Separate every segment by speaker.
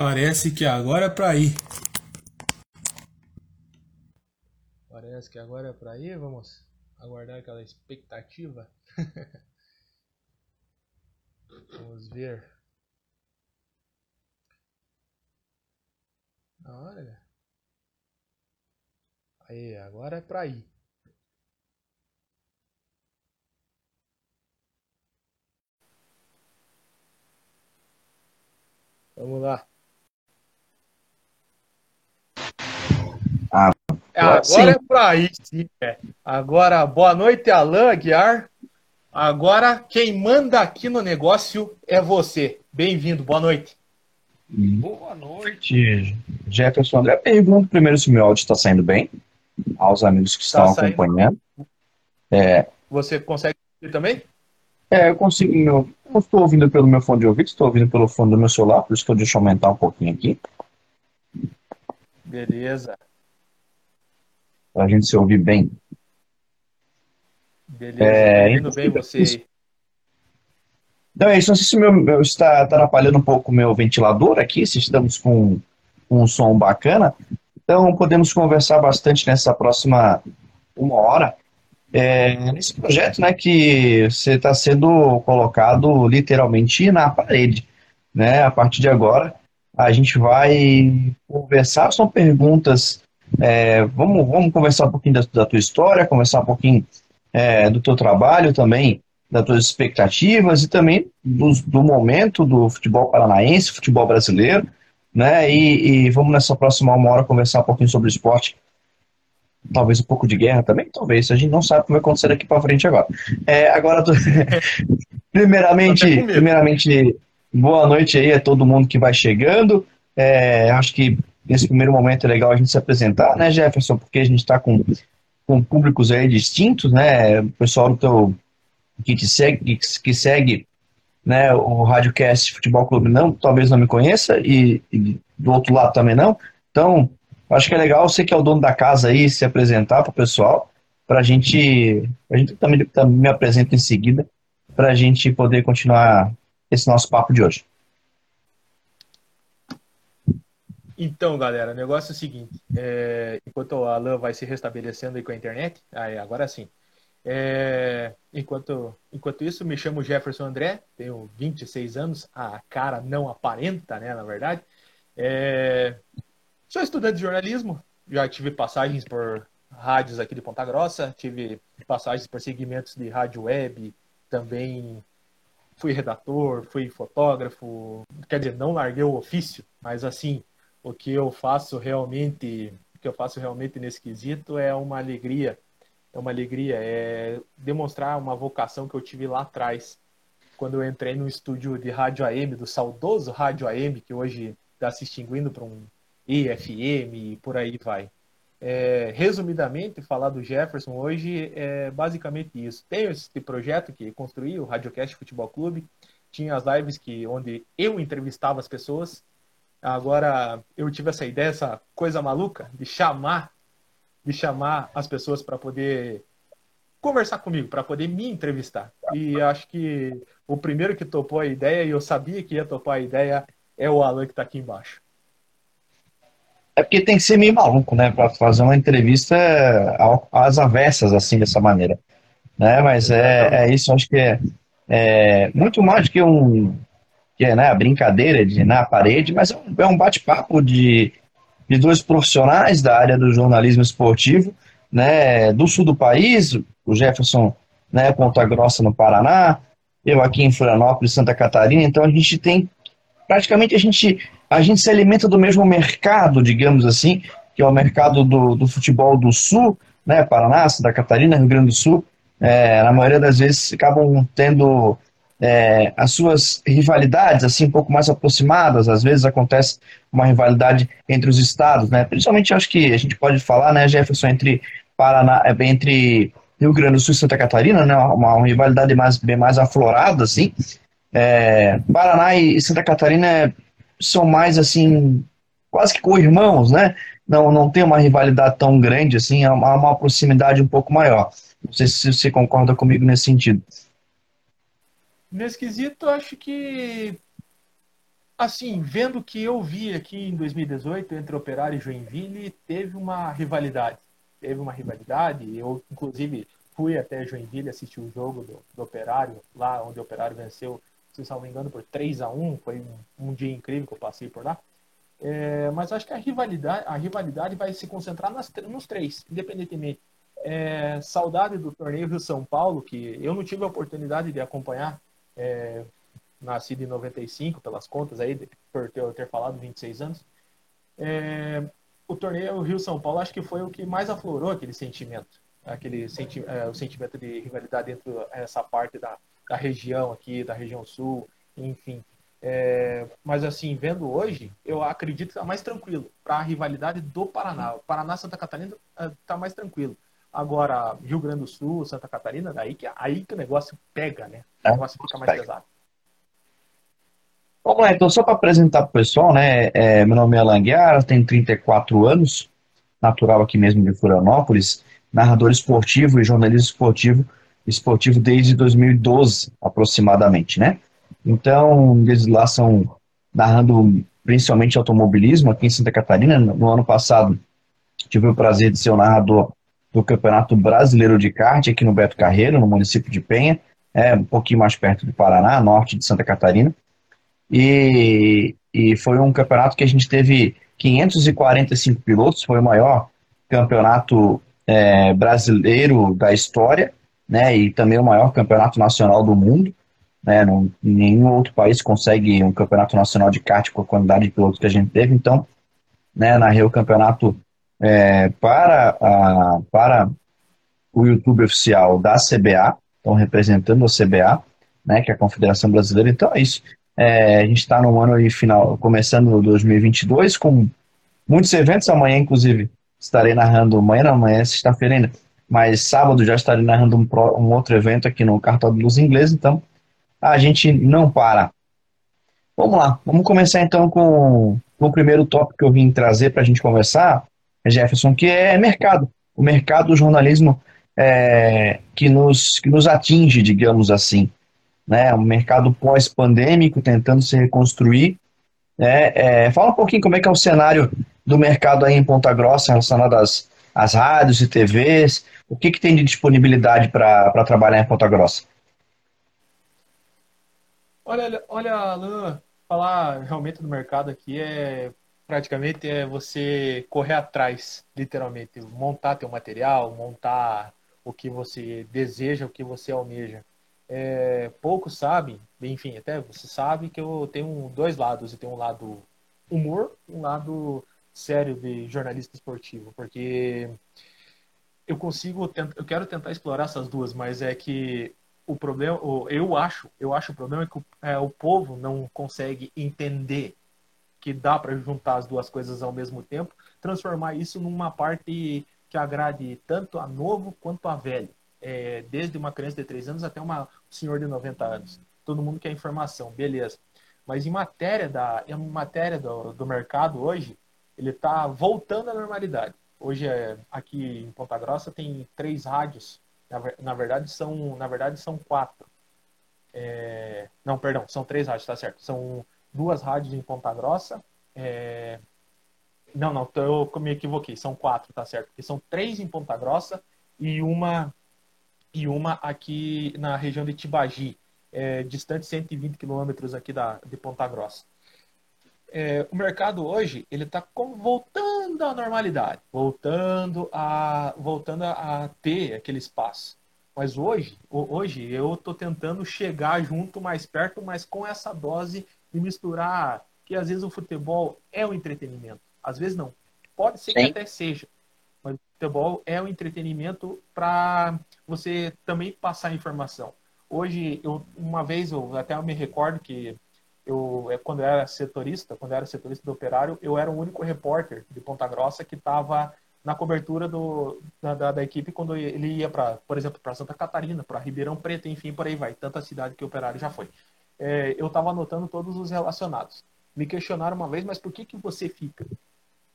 Speaker 1: Parece que agora é pra ir. Parece que agora é pra ir. Vamos aguardar aquela expectativa. Vamos ver. Olha. Aí, agora é pra ir. Vamos lá.
Speaker 2: Ah,
Speaker 1: Agora
Speaker 2: sim.
Speaker 1: é pra ir, sim. é. Agora, boa noite, Alain Guiar. Agora, quem manda aqui no negócio é você. Bem-vindo, boa noite.
Speaker 2: Boa noite, Jefferson André. Pergunto primeiro se o meu áudio está saindo bem, aos amigos que
Speaker 1: Tá
Speaker 2: estão
Speaker 1: saindo.
Speaker 2: acompanhando.
Speaker 1: Você consegue ouvir também?
Speaker 2: É, eu consigo. Meu, eu não estou ouvindo pelo meu fone de ouvido, estou ouvindo pelo fone do meu celular, por isso que eu deixo eu aumentar um pouquinho aqui,
Speaker 1: Beleza,
Speaker 2: para a gente se ouvir bem.
Speaker 1: beleza.
Speaker 2: É,
Speaker 1: Tá ouvindo bem você aí.
Speaker 2: Então é isso, não sei se meu, meu está atrapalhando um pouco o meu ventilador aqui, se estamos com um som bacana. Então podemos conversar bastante nessa próxima uma hora. É, nesse projeto, né, que você está sendo colocado literalmente na parede, né? A partir de agora, a gente vai conversar, são perguntas, é, vamos, vamos conversar um pouquinho da, da tua história, conversar um pouquinho é, do teu trabalho também, das tuas expectativas e também do, do momento do futebol paranaense, futebol brasileiro, né? E, e vamos nessa próxima uma hora conversar um pouquinho sobre o esporte, talvez um pouco de guerra também, talvez. A gente não sabe o que vai acontecer daqui para frente agora. É, agora, tô- primeiramente, primeiramente, boa noite aí a todo mundo que vai chegando. É, acho que nesse primeiro momento é legal a gente se apresentar, né, Jefferson? Porque a gente está com, com públicos aí distintos, né? O pessoal do teu que te segue, que, que segue né, o Radiocast Futebol Clube não, talvez não me conheça, e, e do outro lado também não. Então, acho que é legal você que é o dono da casa aí se apresentar para o pessoal, para a gente. A gente também, também me apresenta em seguida, para a gente poder continuar esse nosso papo de hoje.
Speaker 1: Então, galera, o negócio é o seguinte: é, enquanto o Alan vai se restabelecendo aí com a internet, aí, agora sim. É, enquanto, enquanto isso, me chamo Jefferson André, tenho 26 anos, a cara não aparenta, né, na verdade. É, sou estudante de jornalismo, já tive passagens por rádios aqui de Ponta Grossa, tive passagens por segmentos de rádio web, também fui redator, fui fotógrafo, quer dizer, não larguei o ofício, mas assim, o que eu faço realmente, o que eu faço realmente nesse quesito é uma alegria, é uma alegria, é demonstrar uma vocação que eu tive lá atrás, quando eu entrei no estúdio de rádio AM, do saudoso rádio AM, que hoje está se extinguindo para um EFM e por aí vai. É, resumidamente, falar do Jefferson hoje é basicamente isso. Tenho esse projeto que construí, o Radiocast Futebol Clube. Tinha as lives que, onde eu entrevistava as pessoas. Agora eu tive essa ideia, essa coisa maluca de chamar, de chamar as pessoas para poder conversar comigo, para poder me entrevistar. E acho que o primeiro que topou a ideia, e eu sabia que ia topar a ideia, é o Alan que está aqui embaixo.
Speaker 2: É porque tem que ser meio maluco, né, para fazer uma entrevista ao- às avessas, assim, dessa maneira. Né? Mas é, é isso, acho que é, é muito mais que um que é né, a brincadeira de na parede, mas é um, é um bate-papo de, de dois profissionais da área do jornalismo esportivo, né, do sul do país, o Jefferson, né, Ponta Grossa no Paraná, eu aqui em Florianópolis, Santa Catarina, então a gente tem praticamente a gente a gente se alimenta do mesmo mercado, digamos assim, que é o mercado do, do futebol do sul, né, Paraná, Santa Catarina, Rio Grande do Sul, é, na maioria das vezes acabam tendo é, as suas rivalidades assim um pouco mais aproximadas. Às vezes acontece uma rivalidade entre os estados, né? Principalmente acho que a gente pode falar, né, Jefferson, entre Paraná, é, entre Rio Grande do Sul e Santa Catarina, né? Uma, uma rivalidade mais bem mais aflorada, assim. É, Paraná e Santa Catarina são mais assim quase que co-irmãos, né? Não, não tem uma rivalidade tão grande assim, há uma proximidade um pouco maior. Não sei se você concorda comigo nesse sentido.
Speaker 1: Nesse quesito, acho que assim, vendo o que eu vi aqui em 2018 entre Operário e Joinville, teve uma rivalidade. Teve uma rivalidade. Eu, inclusive, fui até Joinville assistir o jogo do, do Operário, lá onde o Operário venceu, se não me engano, por 3 a 1 Foi um, um dia incrível que eu passei por lá. É, mas acho que a rivalidade, a rivalidade vai se concentrar nas, nos três, independentemente. É, saudade do torneio Rio São Paulo, que eu não tive a oportunidade de acompanhar, é, nascido em 95, pelas contas aí, por ter, ter falado 26 anos. É, o torneio Rio São Paulo acho que foi o que mais aflorou aquele sentimento, aquele senti é, o sentimento de rivalidade dentro dessa parte da, da região aqui, da região sul, enfim. É, mas assim, vendo hoje, eu acredito que está mais tranquilo para a rivalidade do Paraná. O Paraná Santa Catarina está mais tranquilo. Agora, Rio Grande do Sul, Santa Catarina, daí que, aí que o negócio pega, né? O é, negócio fica mais pega. pesado.
Speaker 2: Vamos lá, então, só para apresentar para o pessoal, né? É, meu nome é Alan Guiara, tenho 34 anos, natural aqui mesmo de Florianópolis, narrador esportivo e jornalista esportivo, esportivo desde 2012, aproximadamente, né? Então, eles lá são narrando principalmente automobilismo aqui em Santa Catarina. No ano passado, tive o prazer de ser o narrador do Campeonato Brasileiro de Kart aqui no Beto Carreiro, no município de Penha, é um pouquinho mais perto do Paraná, norte de Santa Catarina. E, e foi um campeonato que a gente teve 545 pilotos, foi o maior campeonato é, brasileiro da história, né, e também o maior campeonato nacional do mundo. Né, não, nenhum outro país consegue um campeonato nacional de kart com a quantidade de pilotos que a gente teve. Então, né, narrei o campeonato é, para, a, para o YouTube oficial da CBA, então representando a CBA, né, que é a Confederação Brasileira. Então é isso. É, a gente está no ano aí final, começando 2022, com muitos eventos. Amanhã, inclusive, estarei narrando, amanhã não, amanhã é sexta-feira ainda, mas sábado já estarei narrando um, um outro evento aqui no Cartão dos Ingleses. Então, a gente não para. Vamos lá, vamos começar então com, com o primeiro tópico que eu vim trazer para a gente conversar, Jefferson, que é mercado. O mercado do jornalismo é, que, nos, que nos atinge, digamos assim. Né? Um mercado pós-pandêmico, tentando se reconstruir. É, é, fala um pouquinho como é que é o cenário do mercado aí em Ponta Grossa relacionado às, às rádios e TVs. O que, que tem de disponibilidade para trabalhar em Ponta Grossa?
Speaker 1: Olha, olha, Alan, falar realmente do mercado aqui é praticamente é você correr atrás, literalmente, montar teu material, montar o que você deseja, o que você almeja. É, poucos sabem, enfim, até você sabe que eu tenho dois lados, eu tenho um lado humor, um lado sério de jornalista esportivo, porque eu consigo, eu quero tentar explorar essas duas, mas é que o problema, eu acho, eu acho o problema é que o, é, o povo não consegue entender que dá para juntar as duas coisas ao mesmo tempo, transformar isso numa parte que agrade tanto a novo quanto a velho, é, desde uma criança de 3 anos até uma, um senhor de 90 anos. Todo mundo quer informação, beleza. Mas em matéria, da, em matéria do, do mercado hoje, ele está voltando à normalidade. Hoje, é, aqui em Ponta Grossa, tem três rádios na, na, verdade, são, na verdade, são quatro. É, não, perdão, são três rádios, tá certo. São duas rádios em Ponta Grossa. É, não, não, eu me equivoquei. São quatro, tá certo? Porque são três em Ponta Grossa e uma e uma aqui na região de Tibagi, é, distante 120 quilômetros aqui da, de Ponta Grossa é, o mercado hoje ele está voltando à normalidade, voltando a voltando a ter aquele espaço. Mas hoje, hoje eu estou tentando chegar junto mais perto, mas com essa dose de misturar que às vezes o futebol é o entretenimento, às vezes não. Pode ser Sim. que até seja, mas o futebol é o entretenimento para você também passar informação. Hoje, eu, uma vez, eu até eu me recordo que eu, é, quando eu era setorista, quando era setorista do operário, eu era o único repórter de Ponta Grossa que estava na cobertura do, da, da, da, equipe quando ele ia para, por exemplo, para Santa Catarina, para Ribeirão Preto, enfim, por aí vai, tanta cidade que o operário já foi. É, eu estava anotando todos os relacionados. Me questionaram uma vez, mas por que que você fica?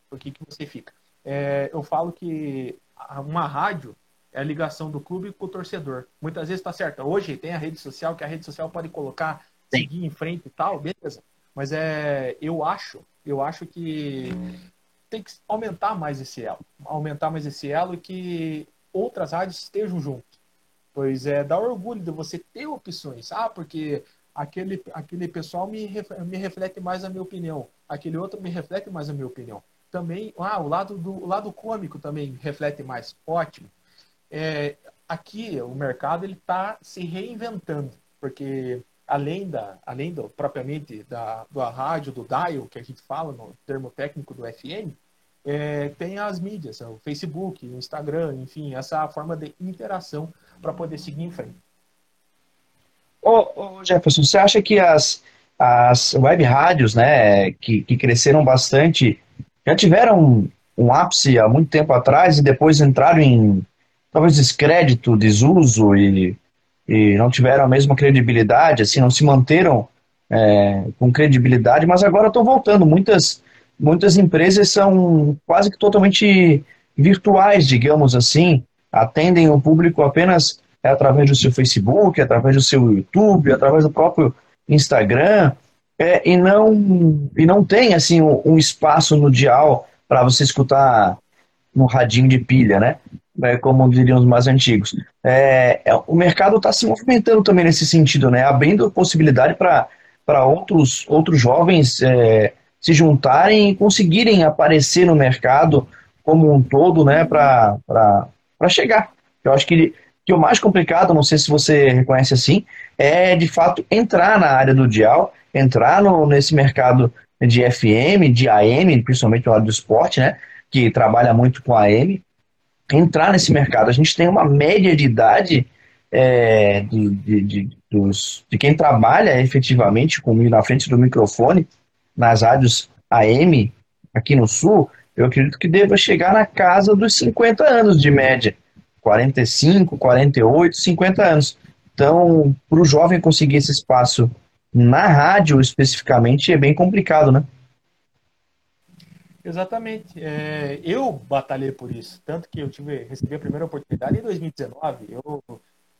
Speaker 1: Por que que você fica? É, eu falo que uma rádio é a ligação do clube com o torcedor. Muitas vezes está certo. Hoje tem a rede social, que a rede social pode colocar seguir em frente e tal, beleza. Mas é, eu acho, eu acho que tem que aumentar mais esse elo, aumentar mais esse elo e que outras rádios estejam juntos. Pois é, dá orgulho de você ter opções. Ah, porque aquele, aquele pessoal me, me reflete mais a minha opinião, aquele outro me reflete mais a minha opinião. Também, ah, o lado, do, o lado cômico também reflete mais. Ótimo. É, aqui, o mercado ele está se reinventando, porque além da além do propriamente da do rádio do dial que a gente fala no termo técnico do FM é, tem as mídias o Facebook o Instagram enfim essa forma de interação para poder seguir em frente
Speaker 2: ô, ô, Jefferson você acha que as as web rádios né que, que cresceram bastante já tiveram um, ápice há muito tempo atrás e depois entraram em talvez descrédito desuso e e não tiveram a mesma credibilidade, assim, não se manteram é, com credibilidade, mas agora estão voltando. Muitas, muitas empresas são quase que totalmente virtuais, digamos assim, atendem o público apenas através do seu Facebook, através do seu YouTube, através do próprio Instagram, é, e não e não tem assim um, um espaço no dial para você escutar no radinho de pilha, né? É, como diriam os mais antigos. É, é o mercado está se movimentando também nesse sentido, né? Abrindo possibilidade para outros, outros jovens é, se juntarem e conseguirem aparecer no mercado como um todo, né? Para chegar. Eu acho que, que o mais complicado, não sei se você reconhece assim, é de fato entrar na área do dial, entrar no, nesse mercado de FM, de AM, principalmente no lado do esporte, né? Que trabalha muito com AM, entrar nesse mercado. A gente tem uma média de idade é, de, de, de, dos, de quem trabalha efetivamente comigo na frente do microfone nas rádios AM aqui no Sul, eu acredito que deva chegar na casa dos 50 anos de média. 45, 48, 50 anos. Então, para o jovem conseguir esse espaço na rádio especificamente é bem complicado, né?
Speaker 1: Exatamente. É, eu batalhei por isso, tanto que eu tive recebi a primeira oportunidade em 2019. Eu,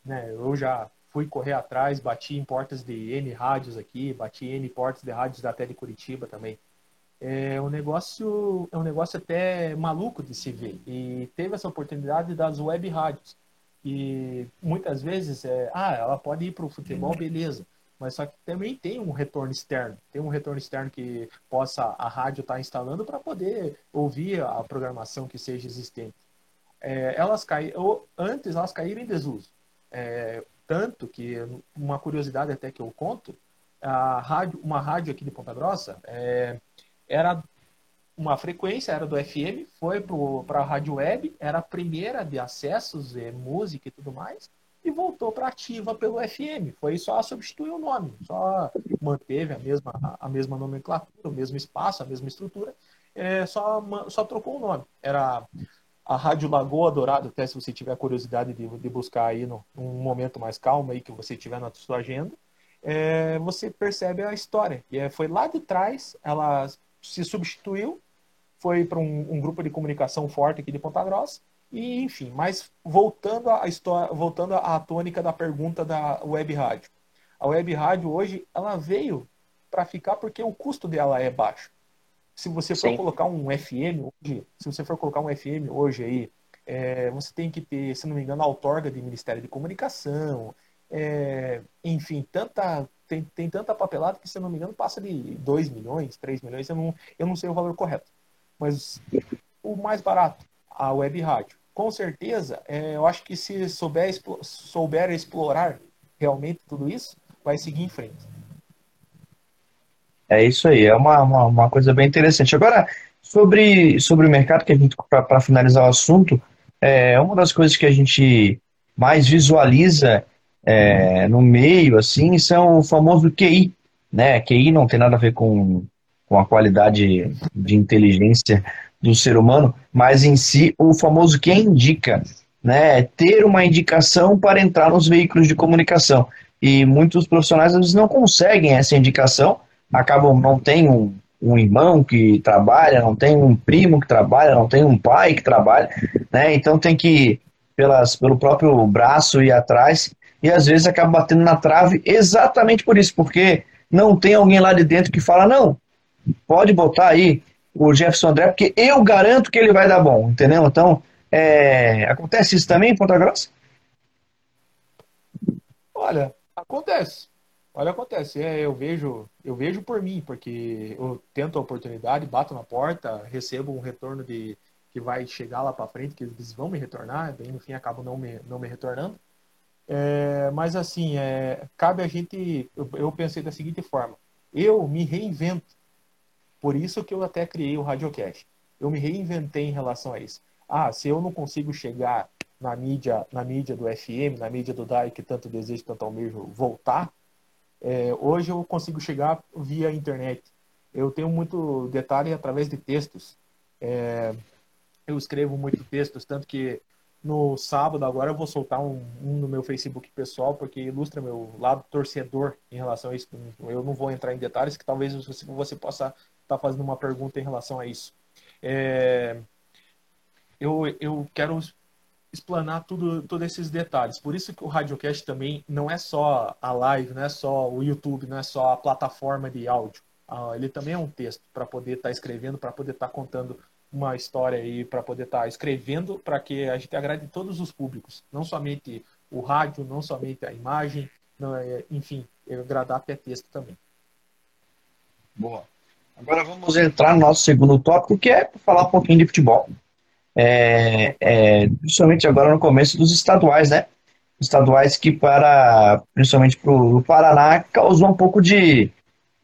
Speaker 1: né, eu já fui correr atrás, bati em portas de N rádios aqui, bati em N portas de rádios da de Curitiba também. É um negócio, é um negócio até maluco de se ver. E teve essa oportunidade das web rádios. E muitas vezes, é, ah, ela pode ir para o futebol, beleza mas só que também tem um retorno externo, tem um retorno externo que possa a rádio estar tá instalando para poder ouvir a programação que seja existente. É, elas caíram, antes elas caíram em desuso. É, tanto que, uma curiosidade até que eu conto, a rádio, uma rádio aqui de Ponta Grossa é, era uma frequência, era do FM, foi para a rádio web, era a primeira de acessos, é, música e tudo mais, e voltou para ativa pelo FM. Foi só substituir o nome, só manteve a mesma, a mesma nomenclatura, o mesmo espaço, a mesma estrutura, é, só, só trocou o nome. Era a Rádio Lagoa Dourado, até se você tiver curiosidade de, de buscar aí no, num momento mais calmo aí que você tiver na sua agenda, é, você percebe a história. E é, foi lá de trás, ela se substituiu, foi para um, um grupo de comunicação forte aqui de Ponta Grossa, e, enfim, mas voltando à história, voltando à tônica da pergunta da web rádio. A web rádio hoje, ela veio para ficar porque o custo dela é baixo. Se você for Sim. colocar um FM hoje, se você for colocar um FM hoje aí, é, você tem que ter, se não me engano, a outorga de Ministério de Comunicação, é, enfim, tanta, tem, tem tanta papelada que, se não me engano, passa de 2 milhões, 3 milhões, eu não, eu não sei o valor correto. Mas o mais barato, a web rádio com certeza, é, eu acho que se souber, souber explorar realmente tudo isso, vai seguir em frente.
Speaker 2: É isso aí, é uma, uma, uma coisa bem interessante. Agora, sobre, sobre o mercado, que a gente, para finalizar o assunto, é uma das coisas que a gente mais visualiza é, no meio, assim, são o famoso QI, né? QI não tem nada a ver com, com a qualidade de inteligência do ser humano, mas em si o famoso quem indica, né? Ter uma indicação para entrar nos veículos de comunicação. E muitos profissionais às vezes não conseguem essa indicação, acabam não tem um, um irmão que trabalha, não tem um primo que trabalha, não tem um pai que trabalha, né? Então tem que pelas, pelo próprio braço ir atrás e às vezes acaba batendo na trave exatamente por isso, porque não tem alguém lá de dentro que fala, não, pode botar aí o Jefferson André, porque eu garanto que ele vai dar bom, entendeu? Então, é, acontece isso também em Ponta Grossa?
Speaker 1: Olha, acontece. Olha, acontece. É, eu vejo, eu vejo por mim, porque eu tento a oportunidade, bato na porta, recebo um retorno de que vai chegar lá para frente, que eles vão me retornar, bem no fim acabam não me, não me retornando. É, mas assim, é, cabe a gente. Eu, eu, pensei da seguinte forma: eu me reinvento. Por isso que eu até criei o Radiocast. Eu me reinventei em relação a isso. Ah, se eu não consigo chegar na mídia, na mídia do FM, na mídia do DAI, que tanto desejo, tanto almejo voltar, é, hoje eu consigo chegar via internet. Eu tenho muito detalhe através de textos. É, eu escrevo muito textos, tanto que no sábado agora eu vou soltar um, um, no meu Facebook pessoal, porque ilustra meu lado torcedor em relação a isso. Eu não vou entrar em detalhes, que talvez você, você possa estar tá fazendo uma pergunta em relação a isso. É, eu, eu quero explanar tudo, todos esses detalhes. Por isso que o Radiocast também não é só a live, não é só o YouTube, não é só a plataforma de áudio. Ah, ele também é um texto para poder estar tá escrevendo, para poder estar tá contando uma história aí, para poder estar tá escrevendo, para que a gente agrade todos os públicos, não somente o rádio, não somente a imagem, não, é, enfim, agradar até texto também.
Speaker 2: Boa. Agora vamos entrar no nosso segundo tópico, que é falar um pouquinho de futebol é, é, principalmente agora no começo dos estaduais, né? Estaduais que para, principalmente para o Paraná, causou um pouco de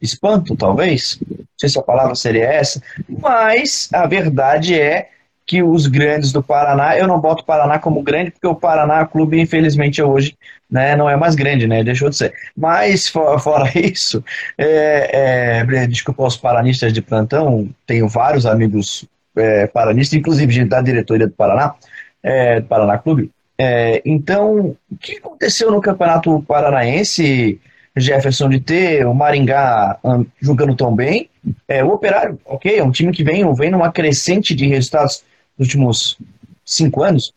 Speaker 2: espanto, talvez. Não sei se a palavra seria essa, mas a verdade é que os grandes do Paraná, eu não boto o Paraná como grande, porque o Paraná Clube, infelizmente, hoje né, não é mais grande, né? Deixou de ser. Mas, fora isso, é, é, desculpa os paranistas de plantão, tenho vários amigos é, paranista, inclusive da diretoria do Paraná, é, do Paraná Clube. É, então, o que aconteceu no Campeonato Paranaense, Jefferson, de ter o Maringá um, jogando tão bem? É, o Operário, ok, é um time que vem, vem numa crescente de resultados nos últimos cinco anos,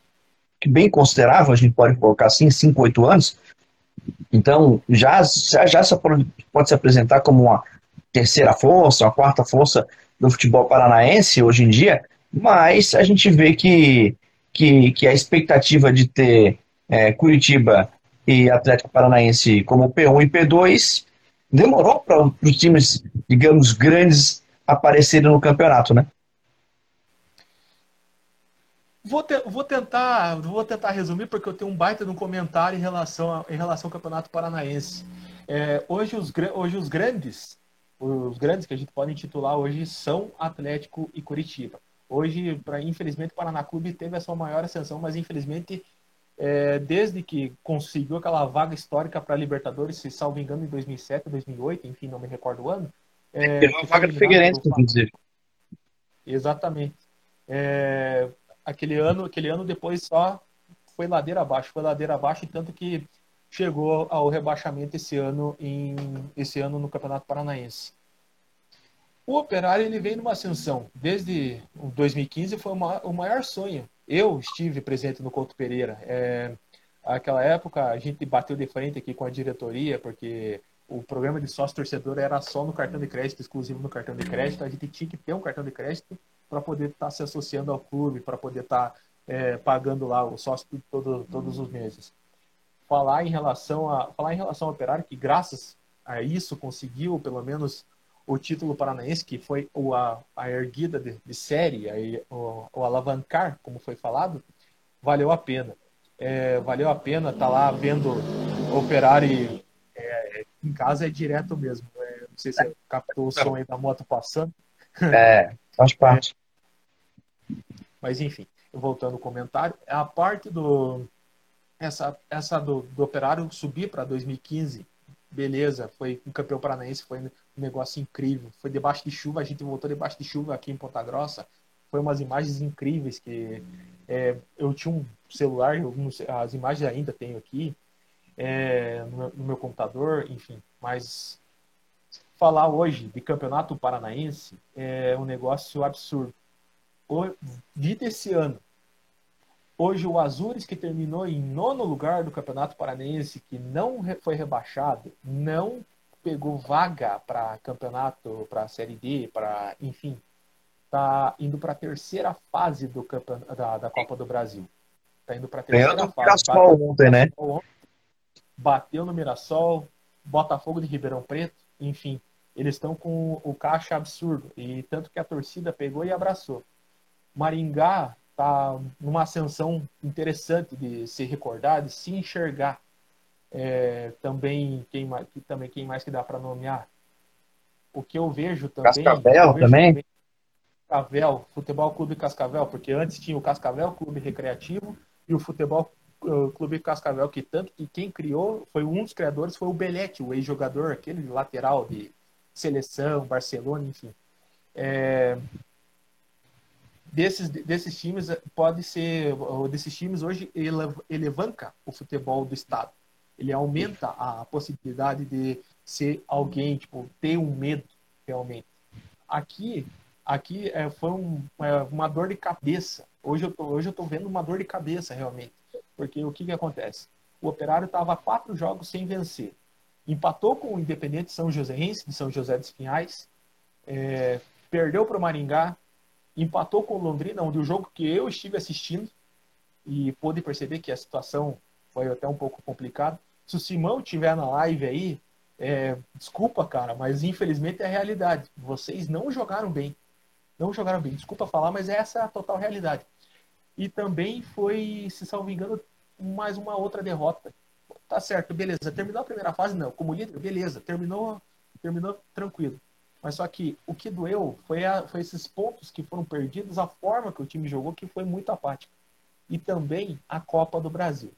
Speaker 2: que bem considerável, a gente pode colocar assim, cinco, oito anos. Então, já, já, já pode, pode se apresentar como uma terceira força, uma quarta força do futebol paranaense hoje em dia, mas a gente vê que, que, que a expectativa de ter é, Curitiba e Atlético Paranaense como P1 e P2 demorou para os times, digamos, grandes aparecerem no campeonato, né?
Speaker 1: Vou, te, vou, tentar, vou tentar resumir porque eu tenho um baita no comentário em relação, a, em relação ao Campeonato Paranaense. É, hoje, os, hoje os grandes os grandes que a gente pode titular hoje são Atlético e Curitiba. Hoje, pra, infelizmente, o Paraná Clube teve a sua maior ascensão, mas infelizmente, é, desde que conseguiu aquela vaga histórica para a Libertadores, se salvo engano, em 2007, 2008, enfim, não me recordo o ano.
Speaker 2: É, uma vaga do Figueirense, dizer.
Speaker 1: Exatamente. É, aquele ano, aquele ano depois só foi ladeira abaixo, foi ladeira abaixo, e tanto que chegou ao rebaixamento esse ano em esse ano no Campeonato Paranaense. O Operário ele vem numa ascensão desde 2015 foi uma, o maior sonho. Eu estive presente no Couto Pereira. É, aquela época a gente bateu de frente aqui com a diretoria porque o programa de sócio torcedor era só no cartão de crédito, exclusivo no cartão de crédito. A gente tinha que ter um cartão de crédito para poder estar tá se associando ao clube, para poder estar tá, é, pagando lá o sócio todo, todos os meses falar em relação a falar em relação ao Operário que graças a isso conseguiu pelo menos o título paranaense que foi o, a, a erguida de, de série aí, o, o, alavancar como foi falado valeu a pena. É, valeu a pena estar tá lá vendo Operário é, em casa é direto mesmo é, não sei se você captou o som aí da moto passando.
Speaker 2: É faz parte.
Speaker 1: Mas enfim voltando ao comentário a parte do essa, essa do, do Operário subir para 2015, beleza, foi um campeão paranaense, foi um negócio incrível. Foi debaixo de chuva, a gente voltou debaixo de chuva aqui em Ponta Grossa. Foi umas imagens incríveis que é, eu tinha um celular, as imagens ainda tenho aqui é, no, no, meu computador, enfim. Mas falar hoje de campeonato paranaense é um negócio absurdo. O, vi desse ano Hoje o Azures, que terminou em nono lugar do Campeonato Paranense, que não foi rebaixado, não pegou vaga para campeonato, para Série D, para enfim, tá indo para a terceira fase do campeonato, da, da Copa do Brasil. Tá indo para a terceira
Speaker 2: Ganhou
Speaker 1: fase.
Speaker 2: Mirassol ontem, né?
Speaker 1: Bateu no Mirassol, Botafogo de Ribeirão Preto, enfim, eles estão com o caixa absurdo e tanto que a torcida pegou e abraçou. Maringá tá numa ascensão interessante de se recordar, de se enxergar. É, também quem mais, também quem mais que dá para nomear? O que eu vejo também.
Speaker 2: Cascavel
Speaker 1: vejo
Speaker 2: também.
Speaker 1: também. Cascavel, Futebol Clube Cascavel, porque antes tinha o Cascavel Clube Recreativo e o Futebol uh, Clube Cascavel, que tanto que quem criou foi um dos criadores, foi o Belete, o ex-jogador, aquele lateral de seleção, Barcelona, enfim. É, desses, desses times pode ser desses times hoje ele elevanca o futebol do estado. Ele aumenta a possibilidade de ser alguém tipo ter um medo realmente. Aqui aqui é, foi um, é, uma dor de cabeça. Hoje eu tô, hoje eu tô vendo uma dor de cabeça realmente. Porque o que que acontece? O Operário estava quatro jogos sem vencer. Empatou com o Independente São Joséense de São José dos Pinhais é, perdeu para o Maringá empatou com o Londrina, onde o jogo que eu estive assistindo e pude perceber que a situação foi até um pouco complicada. Se o Simão tiver na live aí, é, desculpa, cara, mas infelizmente é a realidade. Vocês não jogaram bem. Não jogaram bem. Desculpa falar, mas essa é a total realidade. E também foi, se salvo engano, mais uma outra derrota. Tá certo, beleza. Terminou a primeira fase? Não. Como líder, beleza. Terminou, terminou tranquilo. Mas só que o que doeu foi, a, foi esses pontos que foram perdidos, a forma que o time jogou, que foi muito apática. E também a Copa do Brasil.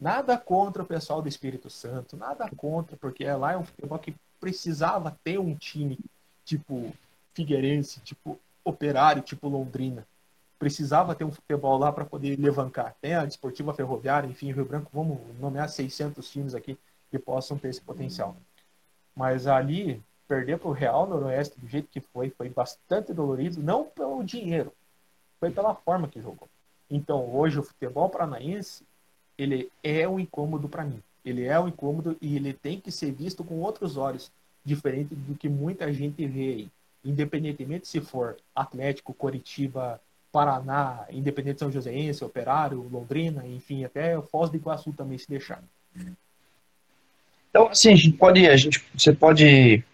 Speaker 1: Nada contra o pessoal do Espírito Santo, nada contra, porque lá é um futebol que precisava ter um time tipo Figueirense, tipo Operário, tipo Londrina. Precisava ter um futebol lá para poder levantar. Tem a Desportiva Ferroviária, enfim, Rio Branco, vamos nomear 600 times aqui que possam ter esse potencial. Mas ali perder para o Real Noroeste do jeito que foi, foi bastante dolorido, não pelo dinheiro, foi pela forma que jogou. Então, hoje o futebol paranaense, ele é um incômodo para mim. Ele é um incômodo e ele tem que ser visto com outros olhos, diferente do que muita gente vê aí. Independentemente se for Atlético, Coritiba, Paraná, Independente São Joséense, Operário, Londrina, enfim, até Foz do Iguaçu também se deixar.
Speaker 2: Então, assim, a gente pode, a gente, você pode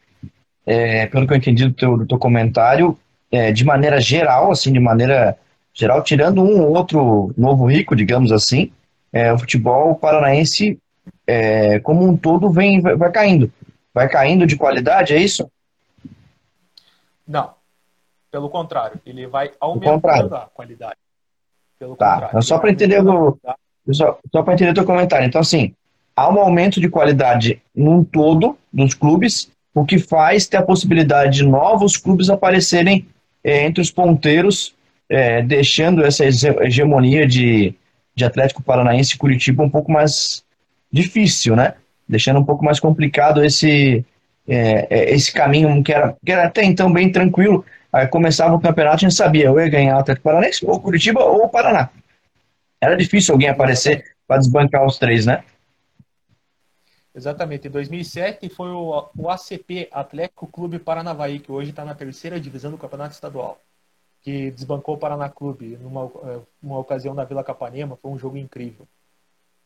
Speaker 2: é, pelo que eu entendi do teu, do teu comentário, é, de maneira geral, assim, de maneira geral, tirando um ou outro novo rico, digamos assim, é, o futebol paranaense, é, como um todo, vem, vai, vai, caindo. Vai caindo de qualidade, é isso?
Speaker 1: Não. Pelo contrário, ele vai aumentando a qualidade.
Speaker 2: Pelo tá, contrário. Só para entender o, só, só para entender o teu comentário. Então, assim, há um aumento de qualidade num todo dos clubes, o que faz ter a possibilidade de novos clubes aparecerem é, entre os ponteiros, é, deixando essa hegemonia de, de Atlético Paranaense e Curitiba um pouco mais difícil, né? Deixando um pouco mais complicado esse, é, é esse caminho que era, que era até então bem tranquilo. Aí começava o campeonato, a gente sabia, ou ia ganhar o Atlético Paranaense, ou Curitiba, ou o Paraná. Era difícil alguém aparecer para desbancar os três, né?
Speaker 1: Exatamente. Em 2007 foi o, o ACP, Atlético Clube Paranavaí, que hoje está na terceira divisão do Campeonato Estadual, que desbancou o Paraná Clube numa é, uma ocasião na Vila Capanema. Foi um jogo incrível.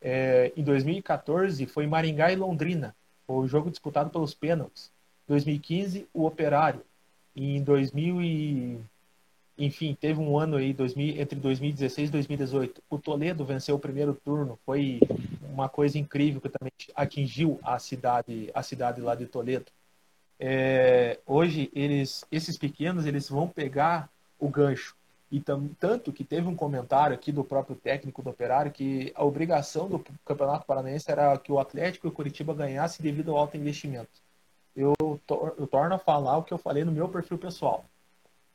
Speaker 1: É, em 2014 foi Maringá e Londrina, foi o jogo disputado pelos pênaltis. 2015 o Operário. E em 2000 e enfim, teve um ano aí, 2000, entre 2016 e 2018. O Toledo venceu o primeiro turno, foi uma coisa incrível que também atingiu a cidade, a cidade lá de Toledo. É, hoje, eles, esses pequenos, eles vão pegar o gancho. E tam, tanto que teve um comentário aqui do próprio técnico do Operário que a obrigação do Campeonato Paranaense era que o Atlético e o Curitiba ganhassem devido ao alto investimento. Eu, eu torno a falar o que eu falei no meu perfil pessoal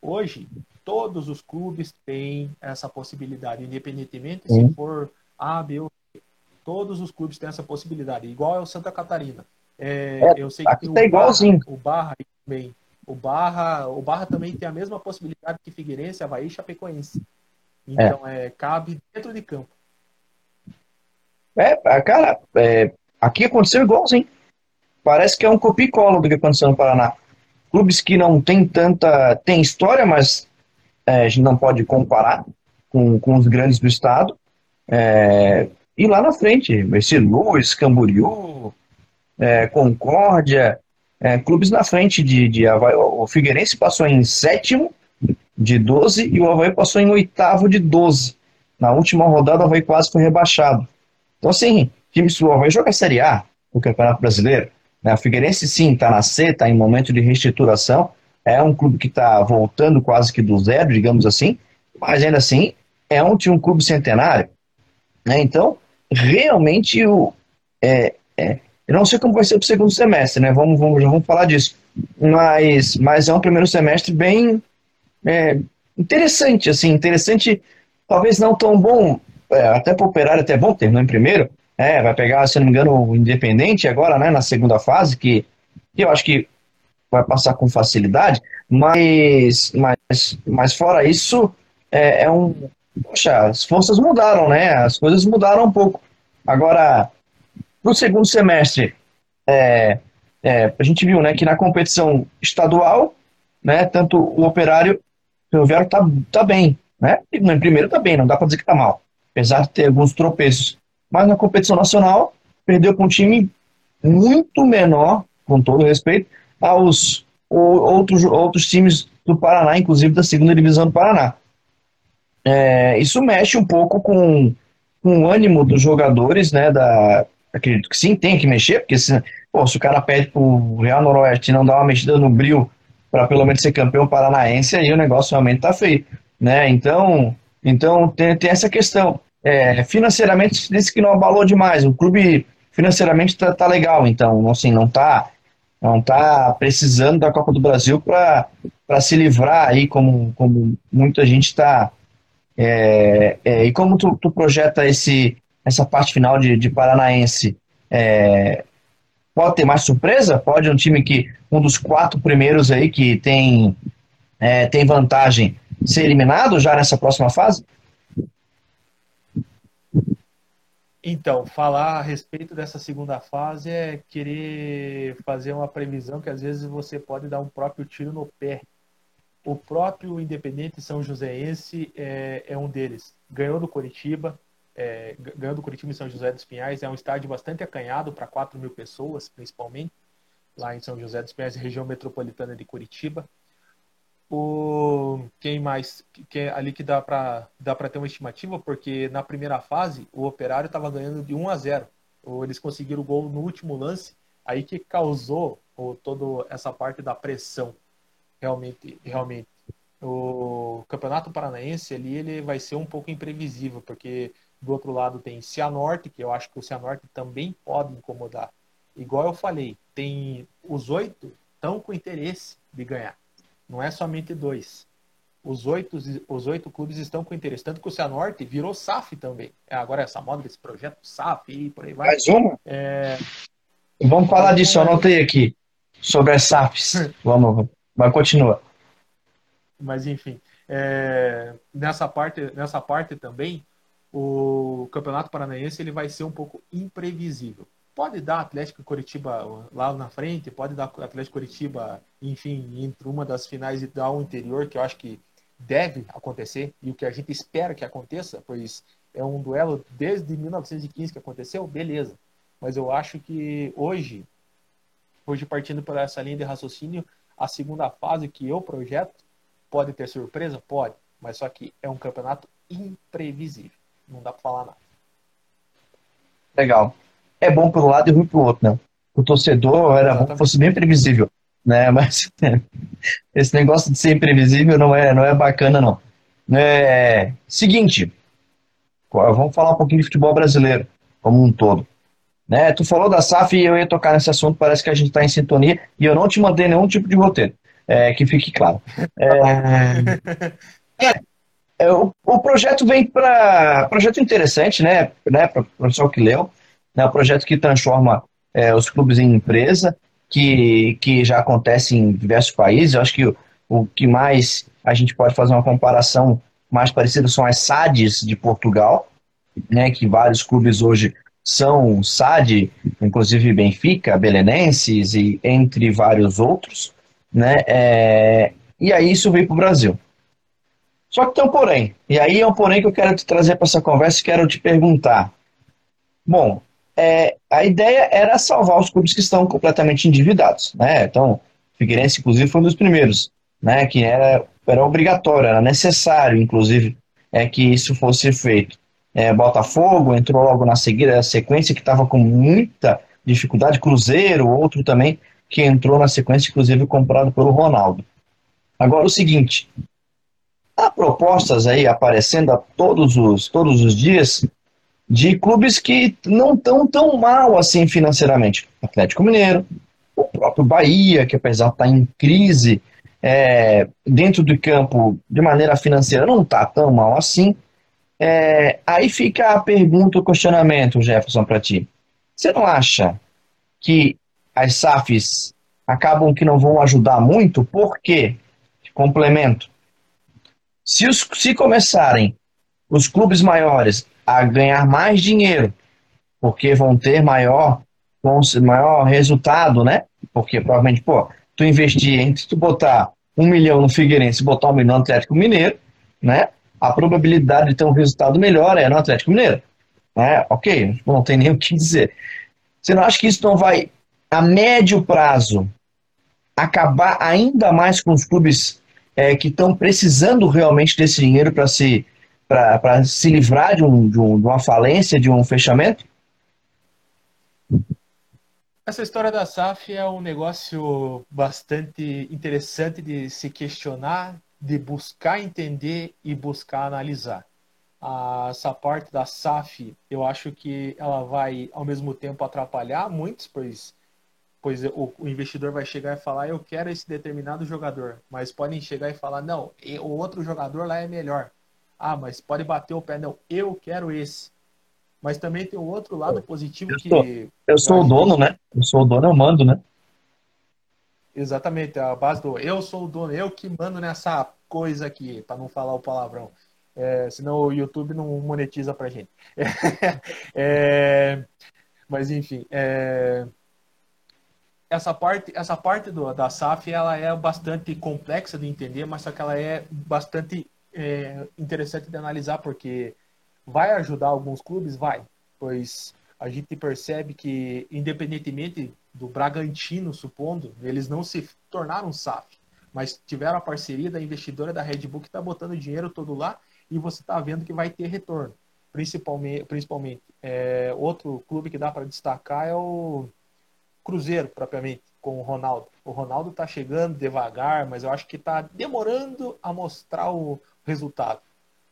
Speaker 1: Hoje, todos os clubes têm essa possibilidade, independentemente Sim. se for A, B ou C. Todos os clubes têm essa possibilidade, igual é o Santa Catarina. É, é, eu sei que
Speaker 2: tá o, igualzinho.
Speaker 1: Barra, o Barra também. O Barra, o Barra também tem a mesma possibilidade que Figueirense, Havaí e Chapecoense. Então, é. é cabe dentro de campo.
Speaker 2: É, cara, é, aqui aconteceu igualzinho. parece que é um copia do que aconteceu no Paraná. Clubes que não tem tanta. tem história, mas é, a gente não pode comparar com, com os grandes do estado. É, e lá na frente, esse Luiz, Camboriú, é, Concórdia, é, clubes na frente de, de Havaí. O Figueirense passou em sétimo de 12 e o Havaí passou em oitavo de 12. Na última rodada, o Havaí quase foi rebaixado. Então, assim, time o Havaí joga a Série A do Campeonato Brasileiro. Né? O Figueirense, sim, está na C, está em momento de reestruturação. É um clube que está voltando quase que do zero, digamos assim, mas ainda assim é um, um clube centenário. Né? Então, realmente, o, é, é, eu não sei como vai ser o segundo semestre, né? Vamos, vamos, já vamos falar disso. Mas, mas é um primeiro semestre bem é, interessante, assim, interessante, talvez não tão bom, é, até para o operário até bom, terminou em primeiro, é, vai pegar, se não me engano, o Independente agora, né, na segunda fase, que, que eu acho que vai passar com facilidade, mas, mas, mas fora isso, é, é um, poxa, as forças mudaram, né, as coisas mudaram um pouco. Agora, no segundo semestre, é, é, a gente viu né, que na competição estadual, né, tanto o operário ferroviário está tá bem. Né? No primeiro está bem, não dá para dizer que está mal, apesar de ter alguns tropeços. Mas na competição nacional, perdeu com um time muito menor, com todo respeito, aos outros, outros times do Paraná, inclusive da segunda divisão do Paraná. É, isso mexe um pouco com, com o ânimo dos jogadores, né, da, acredito que sim, tem que mexer, porque se, pô, se o cara pede pro Real Noroeste não dar uma mexida no bril para pelo menos ser campeão paranaense, aí o negócio realmente tá feio, né? Então, então tem, tem essa questão. É, financeiramente, disse que não abalou demais. O clube financeiramente tá, tá legal, então, assim, não tá não tá precisando da Copa do Brasil para se livrar aí, como, como muita gente está. É, é, e como tu, tu projeta esse, essa parte final de, de Paranaense, é, pode ter mais surpresa? Pode um time que, um dos quatro primeiros aí que tem, é, tem vantagem, ser eliminado já nessa próxima fase?
Speaker 1: Então, falar a respeito dessa segunda fase é querer fazer uma previsão que às vezes você pode dar um próprio tiro no pé. O próprio Independente São Joséense é, é um deles. Ganhou do Coritiba, é, ganhando o Curitiba em São José dos Pinhais. É um estádio bastante acanhado para 4 mil pessoas, principalmente, lá em São José dos Pinhais, região metropolitana de Curitiba. O, quem mais? Que, é ali que dá para dá ter uma estimativa, porque na primeira fase o Operário estava ganhando de 1 a 0. Eles conseguiram o gol no último lance, aí que causou toda essa parte da pressão. Realmente, realmente. O Campeonato Paranaense ali ele vai ser um pouco imprevisível, porque do outro lado tem Cianorte, que eu acho que o Cianorte também pode incomodar. Igual eu falei, tem os oito estão com interesse de ganhar. Não é somente dois. Os oito, os oito clubes estão com interesse. Tanto que o Cianorte virou SAF também. É, agora essa moda desse projeto SAF e por aí vai.
Speaker 2: Mais uma? É... Vamos falar disso, eu anotei aqui. Sobre as SAFs. Vamos, mas continua.
Speaker 1: Mas enfim. É... nessa, parte, nessa parte também, o Campeonato Paranaense ele vai ser um pouco imprevisível. Pode dar Atlético Curitiba lá na frente, pode dar Atlético Curitiba, enfim, entre uma das finais e dar o interior, que eu acho que deve acontecer e o que a gente espera que aconteça, pois é um duelo desde 1915 que aconteceu, beleza. Mas eu acho que hoje, hoje partindo por essa linha de raciocínio, a segunda fase que eu projeto pode ter surpresa, pode, mas só que é um campeonato imprevisível. Não dá para falar nada.
Speaker 2: Legal. É bom para um lado e ruim para o outro, né? O torcedor era bom que fosse bem previsível, né? Mas esse negócio de ser imprevisível não é, não é bacana, não. É, seguinte, vamos falar um pouquinho de futebol brasileiro como um todo. Né? Tu falou da SAF e eu ia tocar nesse assunto, parece que a gente está em sintonia e eu não te mandei nenhum tipo de roteiro, é, que fique claro. É, é o, o, projeto vem para. Projeto interessante, né? né para o professor que leu. Né, um projeto que transforma é, os clubes em empresa, que, que já acontece em diversos países. Eu acho que o, o que mais a gente pode fazer uma comparação mais parecida são as SADs de Portugal, né, que vários clubes hoje são SAD, inclusive Benfica, Belenenses e entre vários outros, né? É, e aí isso veio para o Brasil. Só que tem um porém. E aí é um porém que eu quero te trazer para essa conversa e quero te perguntar. Bom, é, a ideia era salvar os clubes que estão completamente endividados, né? Então, Figueirense, inclusive, foi um dos primeiros, né? Que era, era obrigatório, era necessário, inclusive, é que isso fosse feito. É, Botafogo entrou logo na seguida, a sequência que estava com muita dificuldade, Cruzeiro, outro também que entrou na sequência, inclusive comprado pelo Ronaldo. Agora o seguinte, há propostas aí aparecendo a todos os, todos os dias de clubes que não estão tão mal assim financeiramente. Atlético Mineiro, o próprio Bahia, que apesar de estar tá em crise é, dentro do campo de maneira financeira, não está tão mal assim. É, aí fica a pergunta, o questionamento, Jefferson, para ti. Você não acha que as SAFs acabam que não vão ajudar muito? Por quê? Complemento. Se, os, se começarem os clubes maiores a ganhar mais dinheiro, porque vão ter maior, maior resultado, né? Porque provavelmente, pô, tu investir entre tu botar um milhão no Figueirense e botar um milhão no Atlético Mineiro, né? A probabilidade de ter um resultado melhor é no Atlético Mineiro. Né? Ok, não tem nem o que dizer. Você não acha que isso não vai, a médio prazo, acabar ainda mais com os clubes é, que estão precisando realmente desse dinheiro para se, para se livrar de, um, de, um, de uma falência, de um fechamento?
Speaker 1: Essa história da SAF é um negócio bastante interessante de se questionar, de buscar entender e buscar analisar. essa parte da SAF, eu acho que ela vai, ao mesmo tempo, atrapalhar muitos, pois pois o, o, investidor vai chegar e falar, eu quero esse determinado jogador, mas podem chegar e falar, não, o outro jogador lá é melhor. Ah, mas pode bater o pé, não, eu quero esse. Mas também tem o outro lado positivo
Speaker 2: eu
Speaker 1: que.
Speaker 2: Sou, eu sou o dono, né? Eu sou o dono, eu mando, né?
Speaker 1: Exatamente, a base do eu sou o dono, eu que mando nessa coisa aqui, para não falar o palavrão. É, senão o YouTube não monetiza pra gente. É, mas enfim, é, essa parte, essa parte do, da SAF ela é bastante complexa de entender, mas só que ela é bastante é, interessante de analisar, porque vai ajudar alguns clubes? Vai, pois a gente percebe que, independentemente do Bragantino, supondo, eles não se tornaram SAF, mas tiveram a parceria da investidora da Red Bull que está botando dinheiro todo lá e você está vendo que vai ter retorno. Principalmente, principalmente é, outro clube que dá para destacar é o Cruzeiro, propriamente, com o Ronaldo. O Ronaldo está chegando devagar, mas eu acho que está demorando a mostrar o resultado.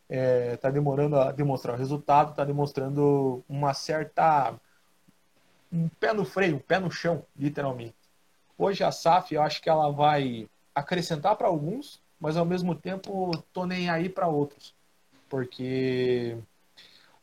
Speaker 1: Está é, tá demorando a demonstrar o resultado, está demonstrando uma certa. um pé no freio, um pé no chão, literalmente. Hoje a SAF, eu acho que ela vai acrescentar para alguns, mas ao mesmo tempo tô nem aí para outros. Porque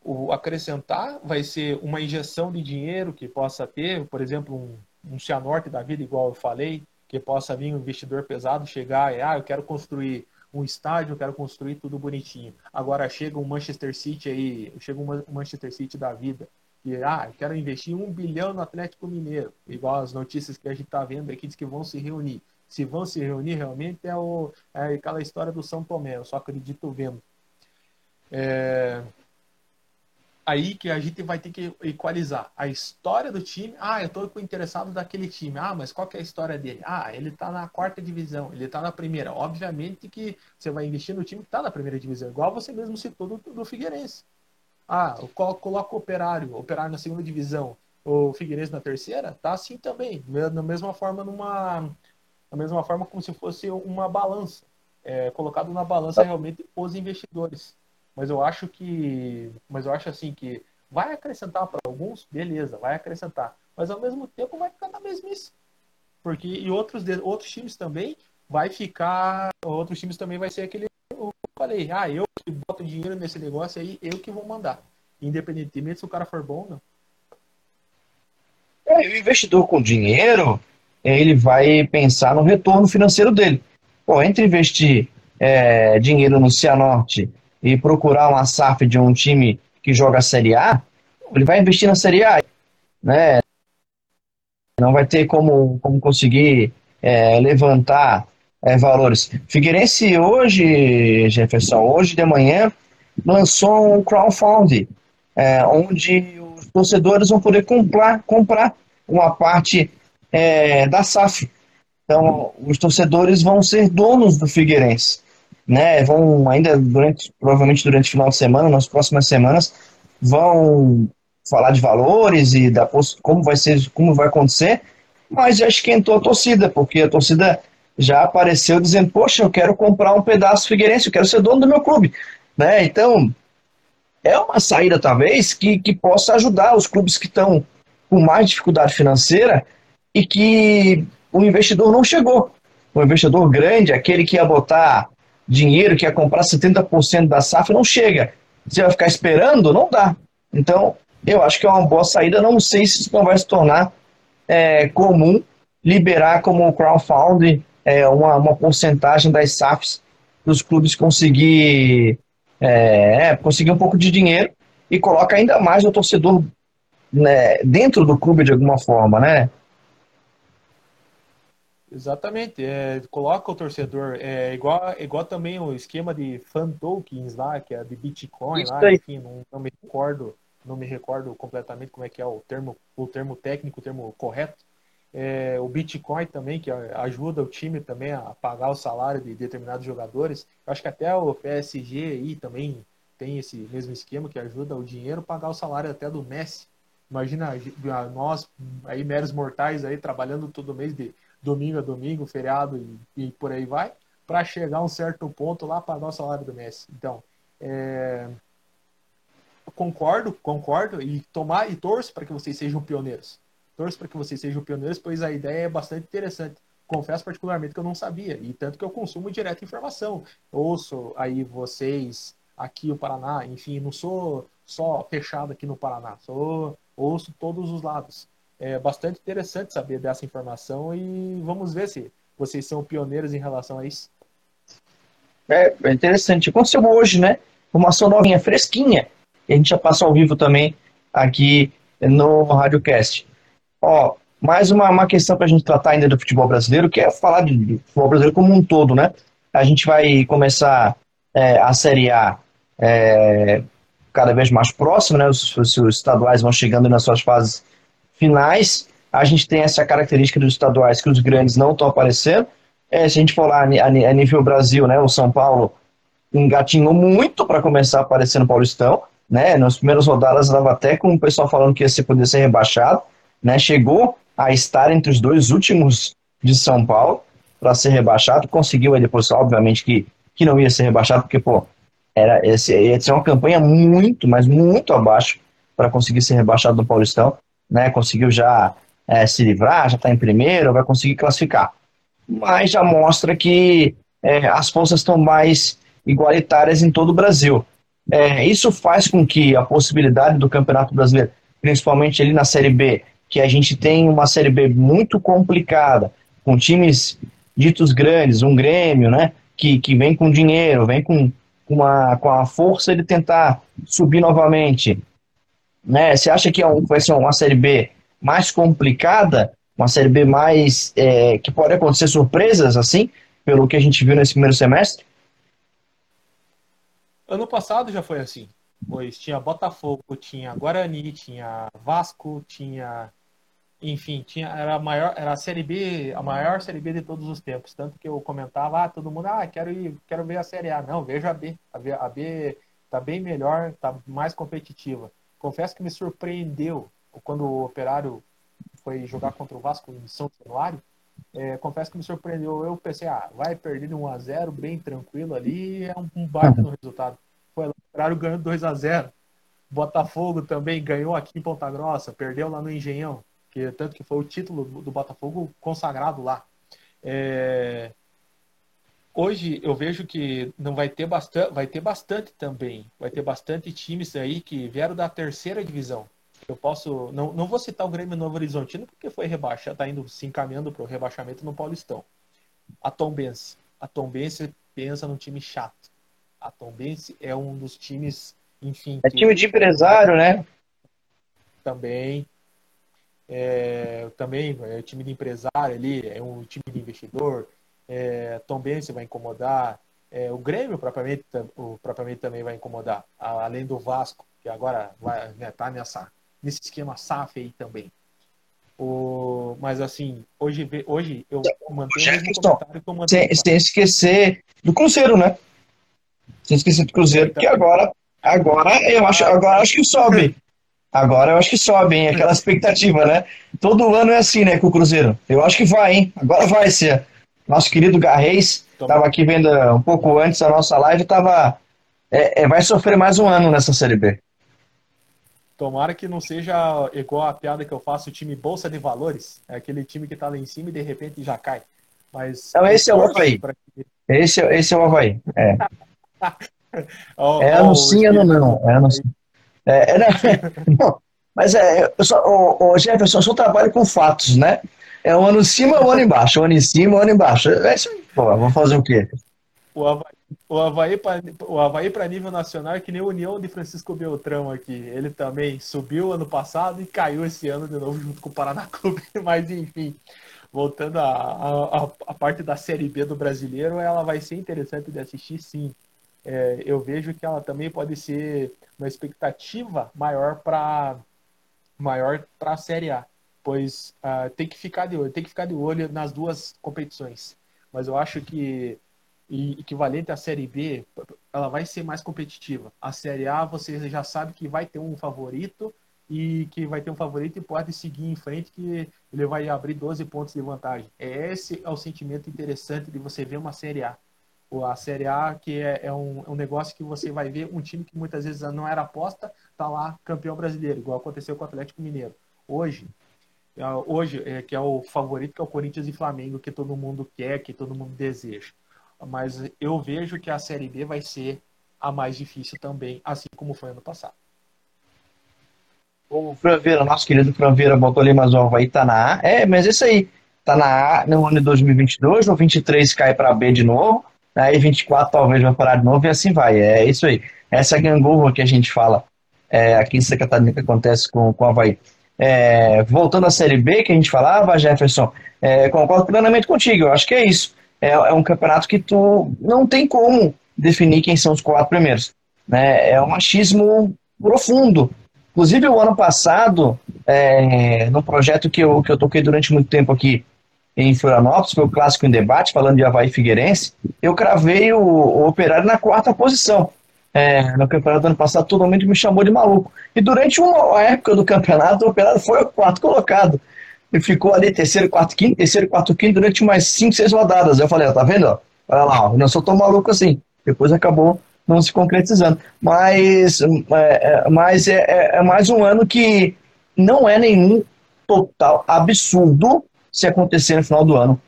Speaker 1: o acrescentar vai ser uma injeção de dinheiro que possa ter, por exemplo, um, um Cianorte da vida, igual eu falei, que possa vir um investidor pesado chegar e, ah, eu quero construir um estádio, quero construir tudo bonitinho. Agora chega um Manchester City aí, chega um Manchester City da vida, e, ah, quero investir um bilhão no Atlético Mineiro, igual as notícias que a gente está vendo aqui, diz que vão se reunir. Se vão se reunir realmente é, o, é aquela história do São Tomé, eu só acredito vendo. É, aí que a gente vai ter que equalizar a história do time. Ah, eu estou interessado daquele time. Ah, mas qual que é a história dele? Ah, ele está na quarta divisão, ele está na primeira. Obviamente que você vai investir no time que está na primeira divisão, igual você mesmo citou do, do Figueirense. Ah, eu coloco o Operário, Operário na segunda divisão, o Figueirense na terceira, tá assim também, da mesma forma numa, da mesma forma como se fosse uma balança, é, colocado na balança realmente os investidores. Mas eu acho que. Mas eu acho assim que vai acrescentar para alguns, beleza, vai acrescentar. Mas ao mesmo tempo vai ficar na mesmice. Porque e outros, outros times também vai ficar. Outros times também vai ser aquele. Eu falei, ah, eu que boto dinheiro nesse negócio aí, eu que vou mandar. Independentemente se o cara for bom ou não.
Speaker 2: É, o investidor com dinheiro, ele vai pensar no retorno financeiro dele. Pô, entre investir é, dinheiro no Cianorte e procurar uma SAF de um time que joga a Série A, ele vai investir na Série A, né? Não vai ter como, como conseguir é, levantar é, valores. Figueirense hoje, Jefferson, hoje de manhã, lançou um crowdfunding, é, onde os torcedores vão poder comprar, comprar uma parte é, da SAF. Então, os torcedores vão ser donos do Figueirense. Né, vão ainda durante, provavelmente durante o final de semana, nas próximas semanas, vão falar de valores e da como vai ser, como vai acontecer, mas já esquentou a torcida, porque a torcida já apareceu dizendo, poxa, eu quero comprar um pedaço Figueirense, eu quero ser dono do meu clube. Né? Então, é uma saída, talvez, que, que possa ajudar os clubes que estão com mais dificuldade financeira e que o investidor não chegou. O investidor grande, aquele que ia botar dinheiro, que ia comprar 70% da safra, não chega. Você vai ficar esperando? Não dá. Então, eu acho que é uma boa saída. Não sei se isso não vai se tornar é, comum liberar como crowdfunding é, uma, uma porcentagem das SAFs para os clubes conseguir, é, é, conseguir um pouco de dinheiro e coloca ainda mais o torcedor né, dentro do clube de alguma forma, né?
Speaker 1: Exatamente, é, coloca o torcedor, é igual, igual também o esquema de fan tokens lá, que é de Bitcoin Isso lá, aí. enfim, não, não, me recordo, não me recordo completamente como é que é o termo, o termo técnico, o termo correto, é, o Bitcoin também, que ajuda o time também a pagar o salário de determinados jogadores. Eu acho que até o PSG aí também tem esse mesmo esquema que ajuda o dinheiro a pagar o salário até do Messi. Imagina nós, aí meros mortais aí, trabalhando todo mês de domingo a domingo, feriado e, e por aí vai, para chegar a um certo ponto lá pagar o salário do Messi. Então, é, concordo, concordo e tomar e torço para que vocês sejam pioneiros torço para que vocês sejam pioneiros, pois a ideia é bastante interessante. Confesso particularmente que eu não sabia, e tanto que eu consumo direto informação. Ouço aí vocês, aqui o Paraná, enfim, não sou só fechado aqui no Paraná, sou, ouço todos os lados. É bastante interessante saber dessa informação e vamos ver se vocês são pioneiros em relação a isso.
Speaker 2: É, é interessante. Aconteceu hoje, né? Informação novinha, fresquinha. E a gente já passa ao vivo também aqui no RádioCast. Ó, mais uma, uma questão para a gente tratar ainda do futebol brasileiro, que é falar de, futebol brasileiro como um todo, né? A gente vai começar é, a Série A é, cada vez mais próximo, né? Os, os, estaduais vão chegando nas suas fases finais. A gente tem essa característica dos estaduais que os grandes não estão aparecendo. É, se a gente for lá a, nível Brasil, né? O São Paulo engatinhou muito para começar a aparecer no Paulistão, né? Nas primeiras rodadas estava até com o pessoal falando que ia ser, poder ser rebaixado né, chegou a estar entre os dois últimos de São Paulo para ser rebaixado, conseguiu aí depois, obviamente, que, que não ia ser rebaixado, porque, pô, era, esse, ia ser uma campanha muito, mas muito abaixo para conseguir ser rebaixado no Paulistão, né, conseguiu já é, se livrar, já está em primeiro, vai conseguir classificar. Mas já mostra que é, as forças estão mais igualitárias em todo o Brasil. É, isso faz com que a possibilidade do Campeonato Brasileiro, principalmente ali na Série B, que a gente tem uma Série B muito complicada, com times ditos grandes, um Grêmio, né, que, que vem com dinheiro, vem com, uma, com a força de tentar subir novamente. Né? Você acha que é vai ser uma Série B mais complicada, uma Série B mais. É, que pode acontecer surpresas, assim, pelo que a gente viu nesse primeiro semestre?
Speaker 1: Ano passado já foi assim. Pois tinha Botafogo, tinha Guarani, tinha Vasco, tinha enfim, tinha, era a maior, era a série B, a maior série B de todos os tempos. Tanto que eu comentava, ah, todo mundo, ah, quero ir, quero ver a série A. Não, veja a B. A B, a B tá bem melhor, tá mais competitiva. Confesso que me surpreendeu quando o Operário foi jogar contra o Vasco em São Januário. É, confesso que me surpreendeu. Eu pensei, ah, vai perder de 1 a 0 bem tranquilo ali, é um, um baita no resultado. Foi lá, o Operário ganhou 2 a 0 Botafogo também ganhou aqui em Ponta Grossa, perdeu lá no Engenhão que tanto que foi o título do Botafogo consagrado lá. É... Hoje eu vejo que não vai ter bastante, vai ter bastante também, vai ter bastante times aí que vieram da terceira divisão. Eu posso, não, não vou citar o Grêmio Novo Horizontino porque foi rebaixado, está indo se encaminhando para o rebaixamento no Paulistão. A Tombense, a Tombense pensa num time chato. A Tombense é um dos times, enfim.
Speaker 2: É time de empresário, né?
Speaker 1: também. É, também é time de empresário ali, é um time de investidor. É, Tom Benz vai incomodar. É, o Grêmio propriamente, o, propriamente também vai incomodar, além do Vasco, que agora vai né, tá nessa, nesse esquema SAF aí também. O, mas assim, hoje, hoje eu mantenho o mesmo comentário que eu
Speaker 2: mantenho. Sem, sem esquecer do Cruzeiro, né? Sem esquecer do Cruzeiro, porque agora, agora eu acho, agora acho que sobe. Agora eu acho que sobe, hein? Aquela expectativa, né? Todo ano é assim, né, com o Cruzeiro. Eu acho que vai, hein? Agora vai ser. Nosso querido Garreis estava aqui vendo um pouco antes da nossa live, tava, é, é, vai sofrer mais um ano nessa Série B.
Speaker 1: Tomara que não seja igual a piada que eu faço, o time Bolsa de Valores. É aquele time que tá lá em cima e de repente já cai. Mas.
Speaker 2: Não, esse é o Havaí. Pra... Esse, esse é o Havaí. É. oh, é ano oh, sim, ano não. É ano sim. É, é, não, não, mas é, eu só, o, o Jefferson, eu só trabalho com fatos, né? É um ano em cima, um ano embaixo. Um ano em cima, um ano embaixo. É isso aí, pô. Vamos fazer o quê?
Speaker 1: O Havaí, o Havaí para o Havaí para nível nacional é que nem a União de Francisco Beltrão aqui. Ele também subiu ano passado e caiu esse ano de novo junto com o Paraná Clube. Mas enfim, voltando à, parte da Série B do brasileiro, ela vai ser interessante de assistir, sim. É, eu vejo que ela também pode ser uma expectativa maior para maior a Série A, pois uh, tem que ficar de olho, tem que ficar de olho nas duas competições. Mas eu acho que equivalente à Série B, ela vai ser mais competitiva. A Série A você já sabe que vai ter um favorito e que vai ter um favorito e pode seguir em frente que ele vai abrir 12 pontos de vantagem. Esse é o sentimento interessante de você ver uma Série A. A Série A que é, é, um, é um negócio que você vai ver um time que muitas vezes não era aposta, tá lá campeão brasileiro, igual aconteceu com o Atlético Mineiro. Hoje, é, hoje é, que é o favorito que é o Corinthians e Flamengo que todo mundo quer, que todo mundo deseja mas eu vejo que a Série B vai ser a mais difícil também, assim como foi ano passado.
Speaker 2: O Franveira, nosso querido Franveira, botou ali, mas o Havaí tá na A. É, mas isso aí, tá na A no ano de 2022, no 23 cai para B de novo, aí 24 talvez vai parar de novo e assim vai. É isso aí. Essa é gangorra que a gente fala é, aqui em Santa Catarina que acontece com, com o Havaí. É, voltando à Série B que a gente falava, Jefferson, é, concordo plenamente contigo, eu acho que é isso é, é um campeonato que tu não tem como definir quem são os quatro primeiros. Né? É um machismo profundo. Inclusive, o ano passado, é, no projeto que eu, que eu toquei durante muito tempo aqui em Florianópolis, foi o Clássico em Debate, falando de Havaí Figueirense, eu cravei o, o Operário na quarta posição. É, no campeonato do ano passado, todo mundo me chamou de maluco. E durante uma época do campeonato, o Operário foi o quarto colocado e ficou ali terceiro, quarto, quinto, terceiro, quarto, quinto durante umas cinco, seis rodadas. Eu falei, ó, tá vendo? Olha lá, ó, não sou tão maluco assim. Depois acabou não se concretizando. Mas, é, é mas é, é, é mais um ano que não é nenhum total absurdo se acontecer no final do ano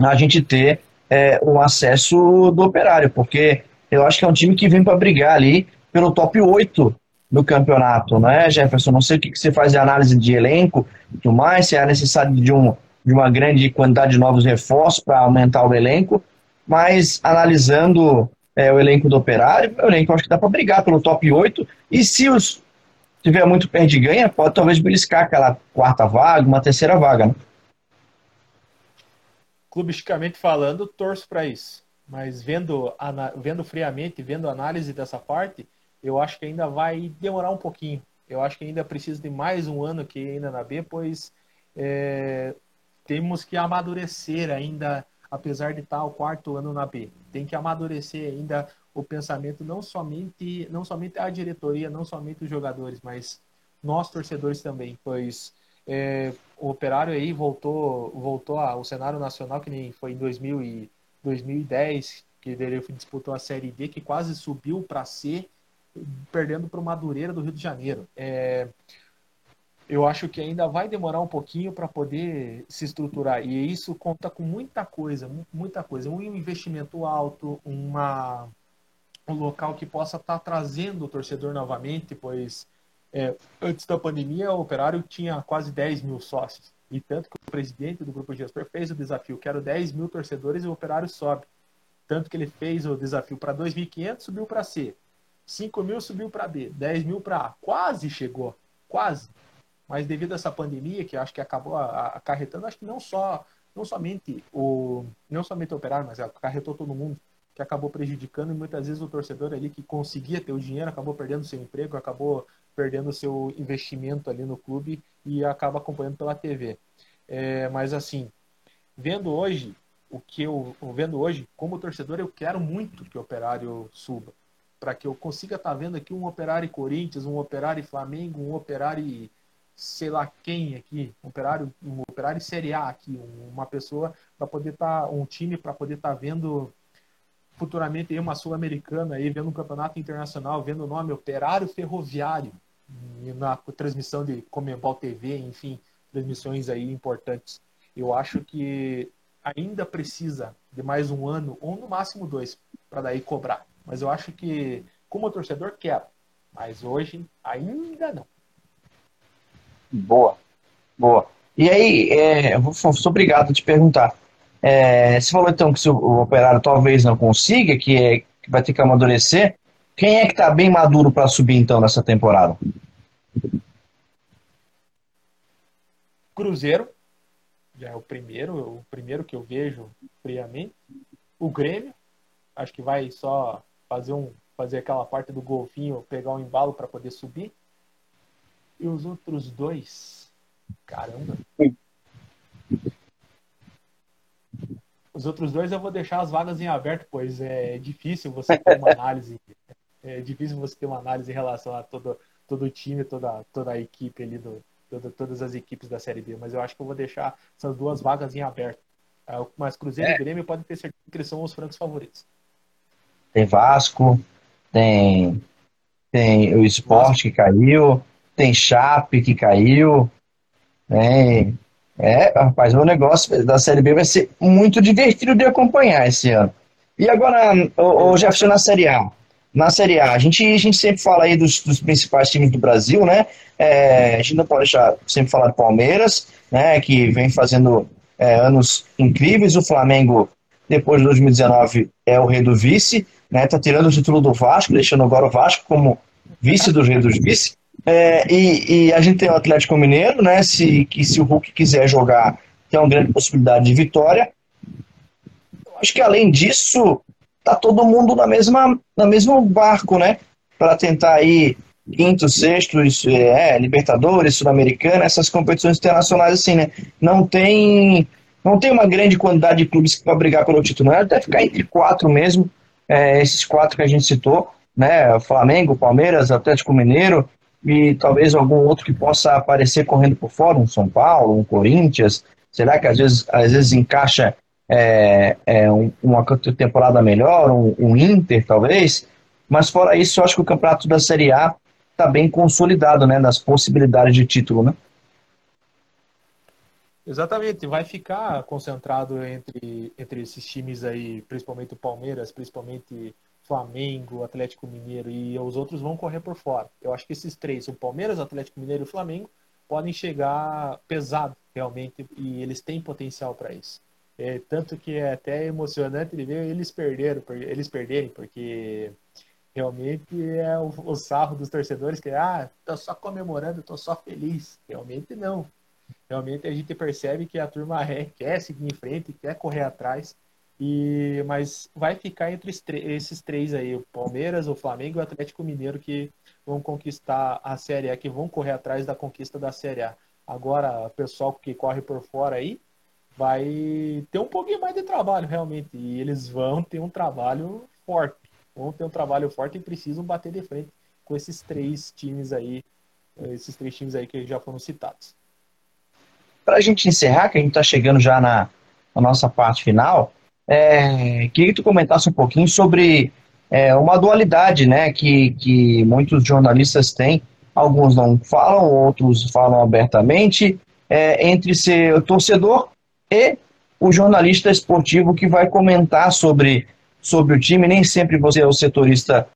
Speaker 2: a gente ter é, o acesso do operário, porque eu acho que é um time que vem para brigar ali pelo top 8 no campeonato, né, Jefferson? Não sei o que, que você faz de análise de elenco e tudo mais, se é necessário de, um, de uma grande quantidade de novos reforços para aumentar o elenco, mas analisando é, o elenco do Operário, o elenco acho que dá para brigar pelo top 8, e se os tiver muito perde ganha, pode talvez beliscar aquela quarta vaga, uma terceira vaga, né?
Speaker 1: Clubisticamente falando, torço para isso. Mas vendo, vendo friamente, vendo a análise dessa parte, eu acho que ainda vai demorar um pouquinho. Eu acho que ainda precisa de mais um ano aqui ainda na B, pois é, temos que amadurecer ainda, apesar de estar o quarto ano na B. Tem que amadurecer ainda o pensamento, não somente, não somente a diretoria, não somente os jogadores, mas nós torcedores também, pois é, o Operário aí voltou, voltou ao cenário nacional que nem foi em 2000 e 2010, que ele disputou a Série D, que quase subiu para C perdendo para o Madureira do Rio de Janeiro. É, eu acho que ainda vai demorar um pouquinho para poder se estruturar. E isso conta com muita coisa, muita coisa. Um investimento alto, uma, um local que possa estar tá trazendo o torcedor novamente, pois é, antes da pandemia o Operário tinha quase 10 mil sócios. E tanto que o presidente do Grupo Gestor fez o desafio, quero 10 mil torcedores e o Operário sobe. Tanto que ele fez o desafio para 2.500, subiu para C. 5 mil subiu para B, 10 mil para A. Quase chegou, quase. mas devido a essa pandemia que acho que acabou acarretando, acho que não só não somente o não somente o operário, mas acarretou todo mundo que acabou prejudicando e muitas vezes o torcedor ali que conseguia ter o dinheiro acabou perdendo seu emprego, acabou perdendo seu investimento ali no clube e acaba acompanhando pela TV. É, mas assim, vendo hoje o que eu vendo hoje como torcedor eu quero muito que o Operário suba para que eu consiga estar tá vendo aqui um Operário Corinthians, um Operário Flamengo, um Operário sei lá quem aqui, um Operário, um Operário Série A aqui, uma pessoa para poder estar tá, um time para poder estar tá vendo futuramente aí uma sul-americana aí vendo um campeonato internacional, vendo o nome Operário Ferroviário na transmissão de Comembol TV, enfim, transmissões aí importantes. Eu acho que ainda precisa de mais um ano, ou no máximo dois, para daí cobrar. Mas eu acho que, como torcedor, quero. Mas hoje, ainda não.
Speaker 2: Boa, boa. E aí, é, eu sou obrigado a te perguntar. É, você falou então que se o operário talvez não consiga, que, é, que vai ter que amadurecer. Quem é que está bem maduro para subir então nessa temporada?
Speaker 1: Cruzeiro, já é o primeiro, o primeiro que eu vejo friamente. O Grêmio, acho que vai só fazer um fazer aquela parte do golfinho, pegar um embalo para poder subir. E os outros dois, caramba. Os outros dois eu vou deixar as vagas em aberto, pois é difícil você ter uma análise. É difícil você ter uma análise em relação a todo, todo o time, toda, toda a equipe ali do, toda, todas as equipes da Série B, mas eu acho que eu vou deixar essas duas vagas em aberto. É, mas Cruzeiro é. e Grêmio podem ter certeza que eles são os francos favoritos.
Speaker 2: Tem Vasco, tem, tem o Esporte que caiu, tem Chape que caiu. Tem, é, rapaz, o negócio da Série B vai ser muito divertido de acompanhar esse ano. E agora, o, o Jefferson na Série A na Série A. A gente, a gente sempre fala aí dos, dos principais times do Brasil, né? É, a gente não pode deixar sempre falar do Palmeiras, né? Que vem fazendo é, anos incríveis. O Flamengo, depois de 2019, é o rei do vice, né? Tá tirando o título do Vasco, deixando agora o Vasco como vice dos reis dos vice. É, e, e, a gente tem o Atlético Mineiro, né? Se, que se o Hulk quiser jogar, tem uma grande possibilidade de vitória. acho que além disso, tá todo mundo na mesma, na mesmo barco, né? Para tentar aí quinto, sexto, é, Libertadores, Sul-Americana, essas competições internacionais assim, né? Não tem, não tem uma grande quantidade de clubes para brigar pelo título, né? Deve ficar entre quatro mesmo, é, esses quatro que a gente citou, né? Flamengo, Palmeiras, Atlético Mineiro e talvez algum outro que possa aparecer correndo por fora, um São Paulo, um Corinthians. Será que às vezes, às vezes encaixa é, é um, uma temporada melhor, um, um, Inter talvez, mas fora isso, eu acho que o campeonato da Série A está bem consolidado, né, nas possibilidades de título, né?
Speaker 1: Exatamente, vai ficar concentrado entre, entre esses times aí, principalmente o Palmeiras, principalmente Flamengo, Atlético Mineiro e os outros vão correr por fora. Eu acho que esses três, o Palmeiras, Atlético Mineiro e o Flamengo, podem chegar pesado realmente e eles têm potencial para isso. É, tanto que é até emocionante ele ver eles perderam, eles perderem, porque realmente é o, o, sarro dos torcedores que ah, tô só comemorando, tô só feliz. Realmente não. Realmente a gente percebe que a turma é, quer seguir em frente, quer correr atrás. E mas vai ficar entre esses três aí, o Palmeiras, o Flamengo e o Atlético Mineiro que vão conquistar a Série A, que vão correr atrás da conquista da Série A. Agora, o pessoal que corre por fora aí, vai ter um pouquinho mais de trabalho, realmente. E eles vão ter um trabalho forte. Vão ter um trabalho forte e precisam bater de frente com esses três times aí, esses três times aí que já foram citados.
Speaker 2: Para a gente encerrar, que a gente está chegando já na, na, nossa parte final, é, queria que tu comentasse um pouquinho sobre é, uma dualidade né, que, que muitos jornalistas têm. Alguns não falam, outros falam abertamente, é, entre ser torcedor e o jornalista esportivo que vai comentar sobre, sobre o time. Nem sempre você é o setorista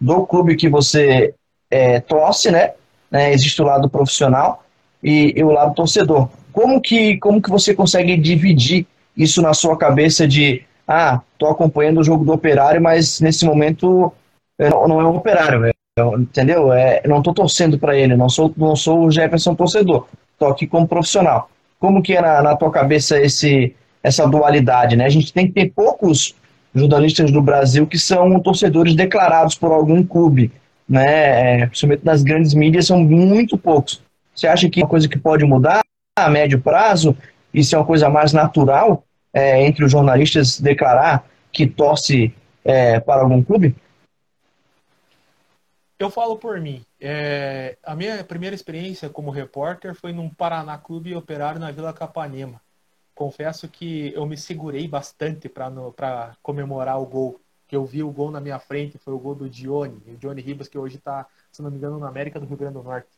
Speaker 2: do clube que você é, torce, né? né? Existe o lado profissional e, e, o lado torcedor. Como que, como que você consegue dividir isso na sua cabeça de ah, tô acompanhando o jogo do operário, mas nesse momento não, não é um operário, é Eu, entendeu? É, não estou torcendo para ele, não sou, não sou o Jefferson torcedor, estou aqui como profissional. Como que é na, na tua cabeça esse, essa dualidade, né? A gente tem que ter poucos jornalistas do Brasil que são torcedores declarados por algum clube, né? É, principalmente nas grandes mídias são muito poucos. Você acha que é uma coisa que pode mudar a médio prazo? Isso é uma coisa mais natural é, entre os jornalistas declarar que torce é, para algum clube?
Speaker 1: Eu falo por mim. É, a minha primeira experiência como repórter foi num Paraná Clube Operário na Vila Capanema. Confesso que eu me segurei bastante para comemorar o gol. Que eu vi o gol na minha frente, foi o gol do Dione, o Dione Ribas, que hoje está, se não me engano, na América do Rio Grande do Norte.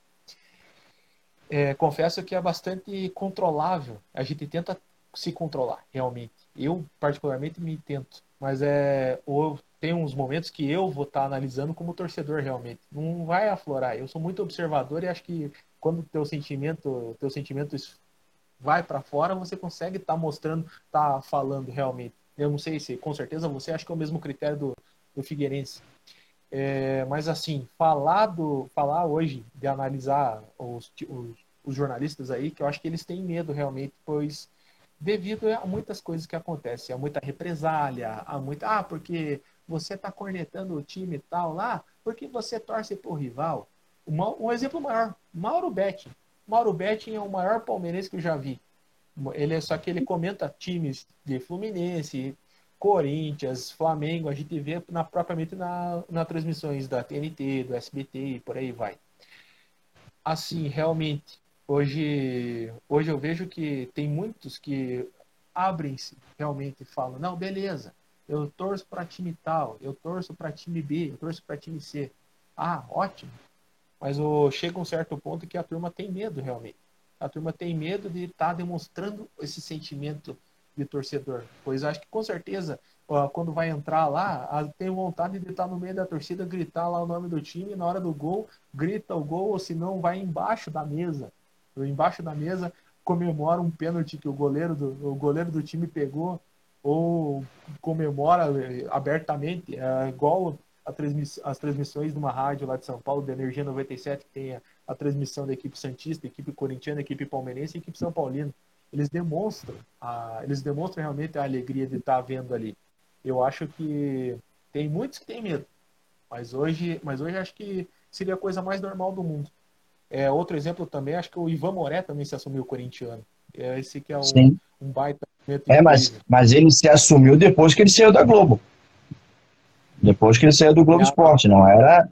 Speaker 1: É, confesso que é bastante controlável. A gente tenta se controlar, realmente. Eu, particularmente, me tento. Mas é, ou tem uns momentos que eu vou estar tá analisando como torcedor realmente. Não vai aflorar. Eu sou muito observador e acho que quando teu sentimento, teu sentimento vai para fora, você consegue estar tá mostrando, tá falando realmente. Eu não sei se, com certeza, você acha que é o mesmo critério do, do Figueirense. É, mas assim, falar, do, falar hoje de analisar os, os, os jornalistas aí, que eu acho que eles têm medo realmente, pois devido a muitas coisas que acontecem, há muita represália, há muita, ah, porque você está cornetando o time tal lá, porque você torce para o rival. Um, exemplo maior, Mauro Betting. Mauro Betting é o maior palmeirense que eu já vi. Ele é só que ele comenta times de Fluminense, Corinthians, Flamengo, a gente vê na, propriamente na, na transmissões da TNT, do SBT e por aí vai. Assim, realmente, hoje, hoje eu vejo que tem muitos que abrem-se realmente e falam, não, beleza, eu torço para time tal, eu torço para time B, eu torço para time C. Ah, ótimo. Mas oh, chega um certo ponto que a turma tem medo realmente. A turma tem medo de estar tá demonstrando esse sentimento de torcedor. Pois acho que com certeza, ó, quando vai entrar lá, tem vontade de estar tá no meio da torcida, gritar lá o nome do time, na hora do gol, grita o gol, ou se não, vai embaixo da mesa. Embaixo da mesa comemora um pênalti que o goleiro do, o goleiro do time pegou ou comemora eh, abertamente, é igual transmiss as transmissões de uma rádio lá de São Paulo, da Energia 97, que tem a, a transmissão da equipe Santista, equipe corintiana, equipe palmeirense e equipe São Paulino. Eles demonstram, a, eles demonstram realmente a alegria de estar vendo ali. Eu acho que tem muitos que têm medo, mas hoje, mas hoje acho que seria a coisa mais normal do mundo. É, outro exemplo também, acho que o Ivan Moré também se assumiu corintiano. É esse que é o, um baita
Speaker 2: é, mas, mas ele se assumiu depois que ele saiu da Globo. Depois que ele saiu do Globo não, Esporte, não era?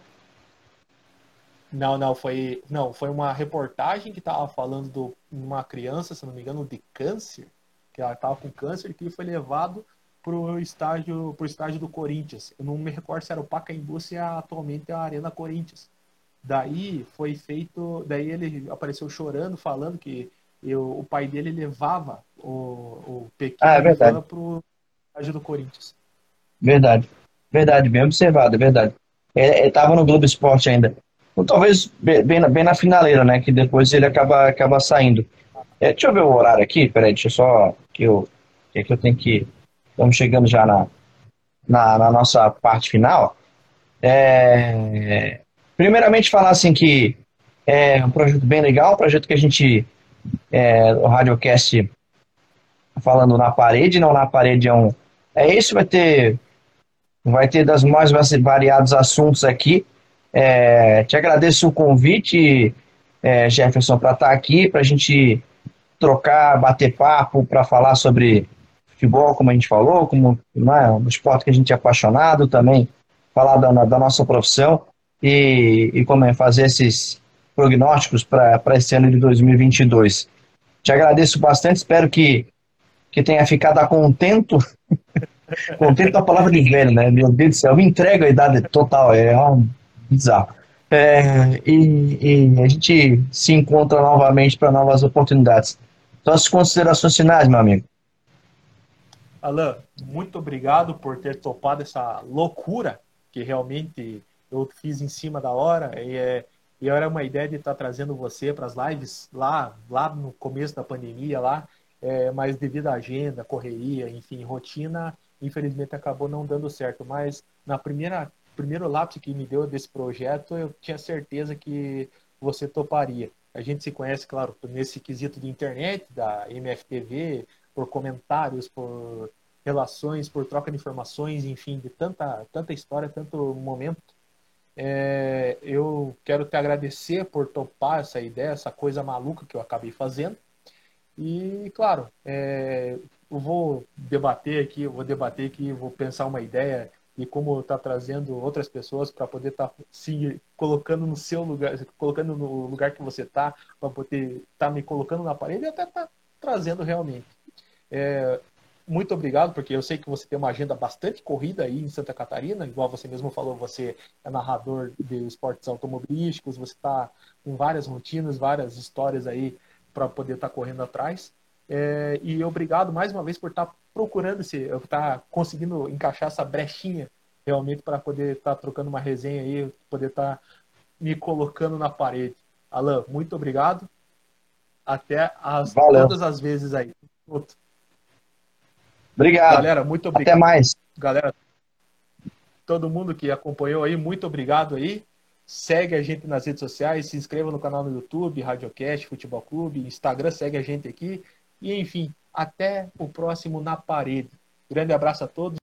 Speaker 1: Não, não, foi, não, foi uma reportagem que estava falando de uma criança, se não me engano, de câncer, que ela estava com câncer, que foi levado para o estágio, pro estágio do Corinthians. Eu não me recordo se era o Pacaembu, se é atualmente a Arena Corinthians. Daí foi feito, daí ele apareceu chorando, falando que eu, o pai dele levava o, o pequeno ah, é para o estádio do Corinthians.
Speaker 2: Verdade. Verdade, bem observado, é verdade. Estava é, é, no Globo Esporte ainda. Ou talvez bem, bem na finaleira, né? Que depois ele acaba, acaba saindo. É, deixa eu ver o horário aqui, peraí, deixa eu só. Que eu, é que eu tenho que. Estamos chegando já na, na, na nossa parte final. É, primeiramente, falar assim que é um projeto bem legal, um projeto que a gente é, o Radiocast falando na parede, não na parede é um. É isso, vai ter. Vai ter das mais variados assuntos aqui. É, te agradeço o convite, é, Jefferson, para estar tá aqui, para a gente trocar, bater papo, para falar sobre futebol, como a gente falou, como é, um esporte que a gente é apaixonado também, falar da, da nossa profissão e, e como é fazer esses, prognósticos para esse ano de 2022. Te agradeço bastante, espero que, que tenha ficado contento. contento é a palavra de velho, né? Meu Deus do céu, me entrego a idade total, é um bizarro. É, e, e, a gente se encontra novamente para novas oportunidades. Suas considerações finais, meu amigo.
Speaker 1: Alan, muito obrigado por ter topado essa loucura que realmente eu fiz em cima da hora. E é, e era uma ideia de estar trazendo você para as lives lá, lá no começo da pandemia, lá, é, mas devido à agenda, correria, enfim, rotina, infelizmente acabou não dando certo. Mas na primeira, primeiro lápis que me deu desse projeto, eu tinha certeza que você toparia. A gente se conhece, claro, nesse quesito de internet, da MFTV, por comentários, por relações, por troca de informações, enfim, de tanta, tanta história, tanto momento. É, eu quero te agradecer por topar essa ideia, essa coisa maluca que eu acabei fazendo. E, claro, é, eu vou debater aqui, eu vou debater aqui, vou pensar uma ideia e como está trazendo outras pessoas para poder estar tá se colocando no seu lugar, colocando no lugar que você está, para poder estar tá me colocando na parede e até tá trazendo realmente. É, muito obrigado, porque eu sei que você tem uma agenda bastante corrida aí em Santa Catarina, igual você mesmo falou, você é narrador de esportes automobilísticos, você está com várias rotinas, várias histórias aí para poder estar tá correndo atrás. É, e obrigado mais uma vez por estar tá procurando esse, estar tá conseguindo encaixar essa brechinha realmente para poder estar tá trocando uma resenha aí, poder estar tá me colocando na parede. Alan, muito obrigado. Até as, todas as vezes aí.
Speaker 2: Obrigado.
Speaker 1: Galera, muito obrigado.
Speaker 2: Até mais.
Speaker 1: Galera, todo mundo que acompanhou aí, muito obrigado aí. Segue a gente nas redes sociais, se inscreva no canal no YouTube, Radiocast, Futebol Clube, Instagram, segue a gente aqui. E enfim, até o próximo Na Parede. Grande abraço a todos.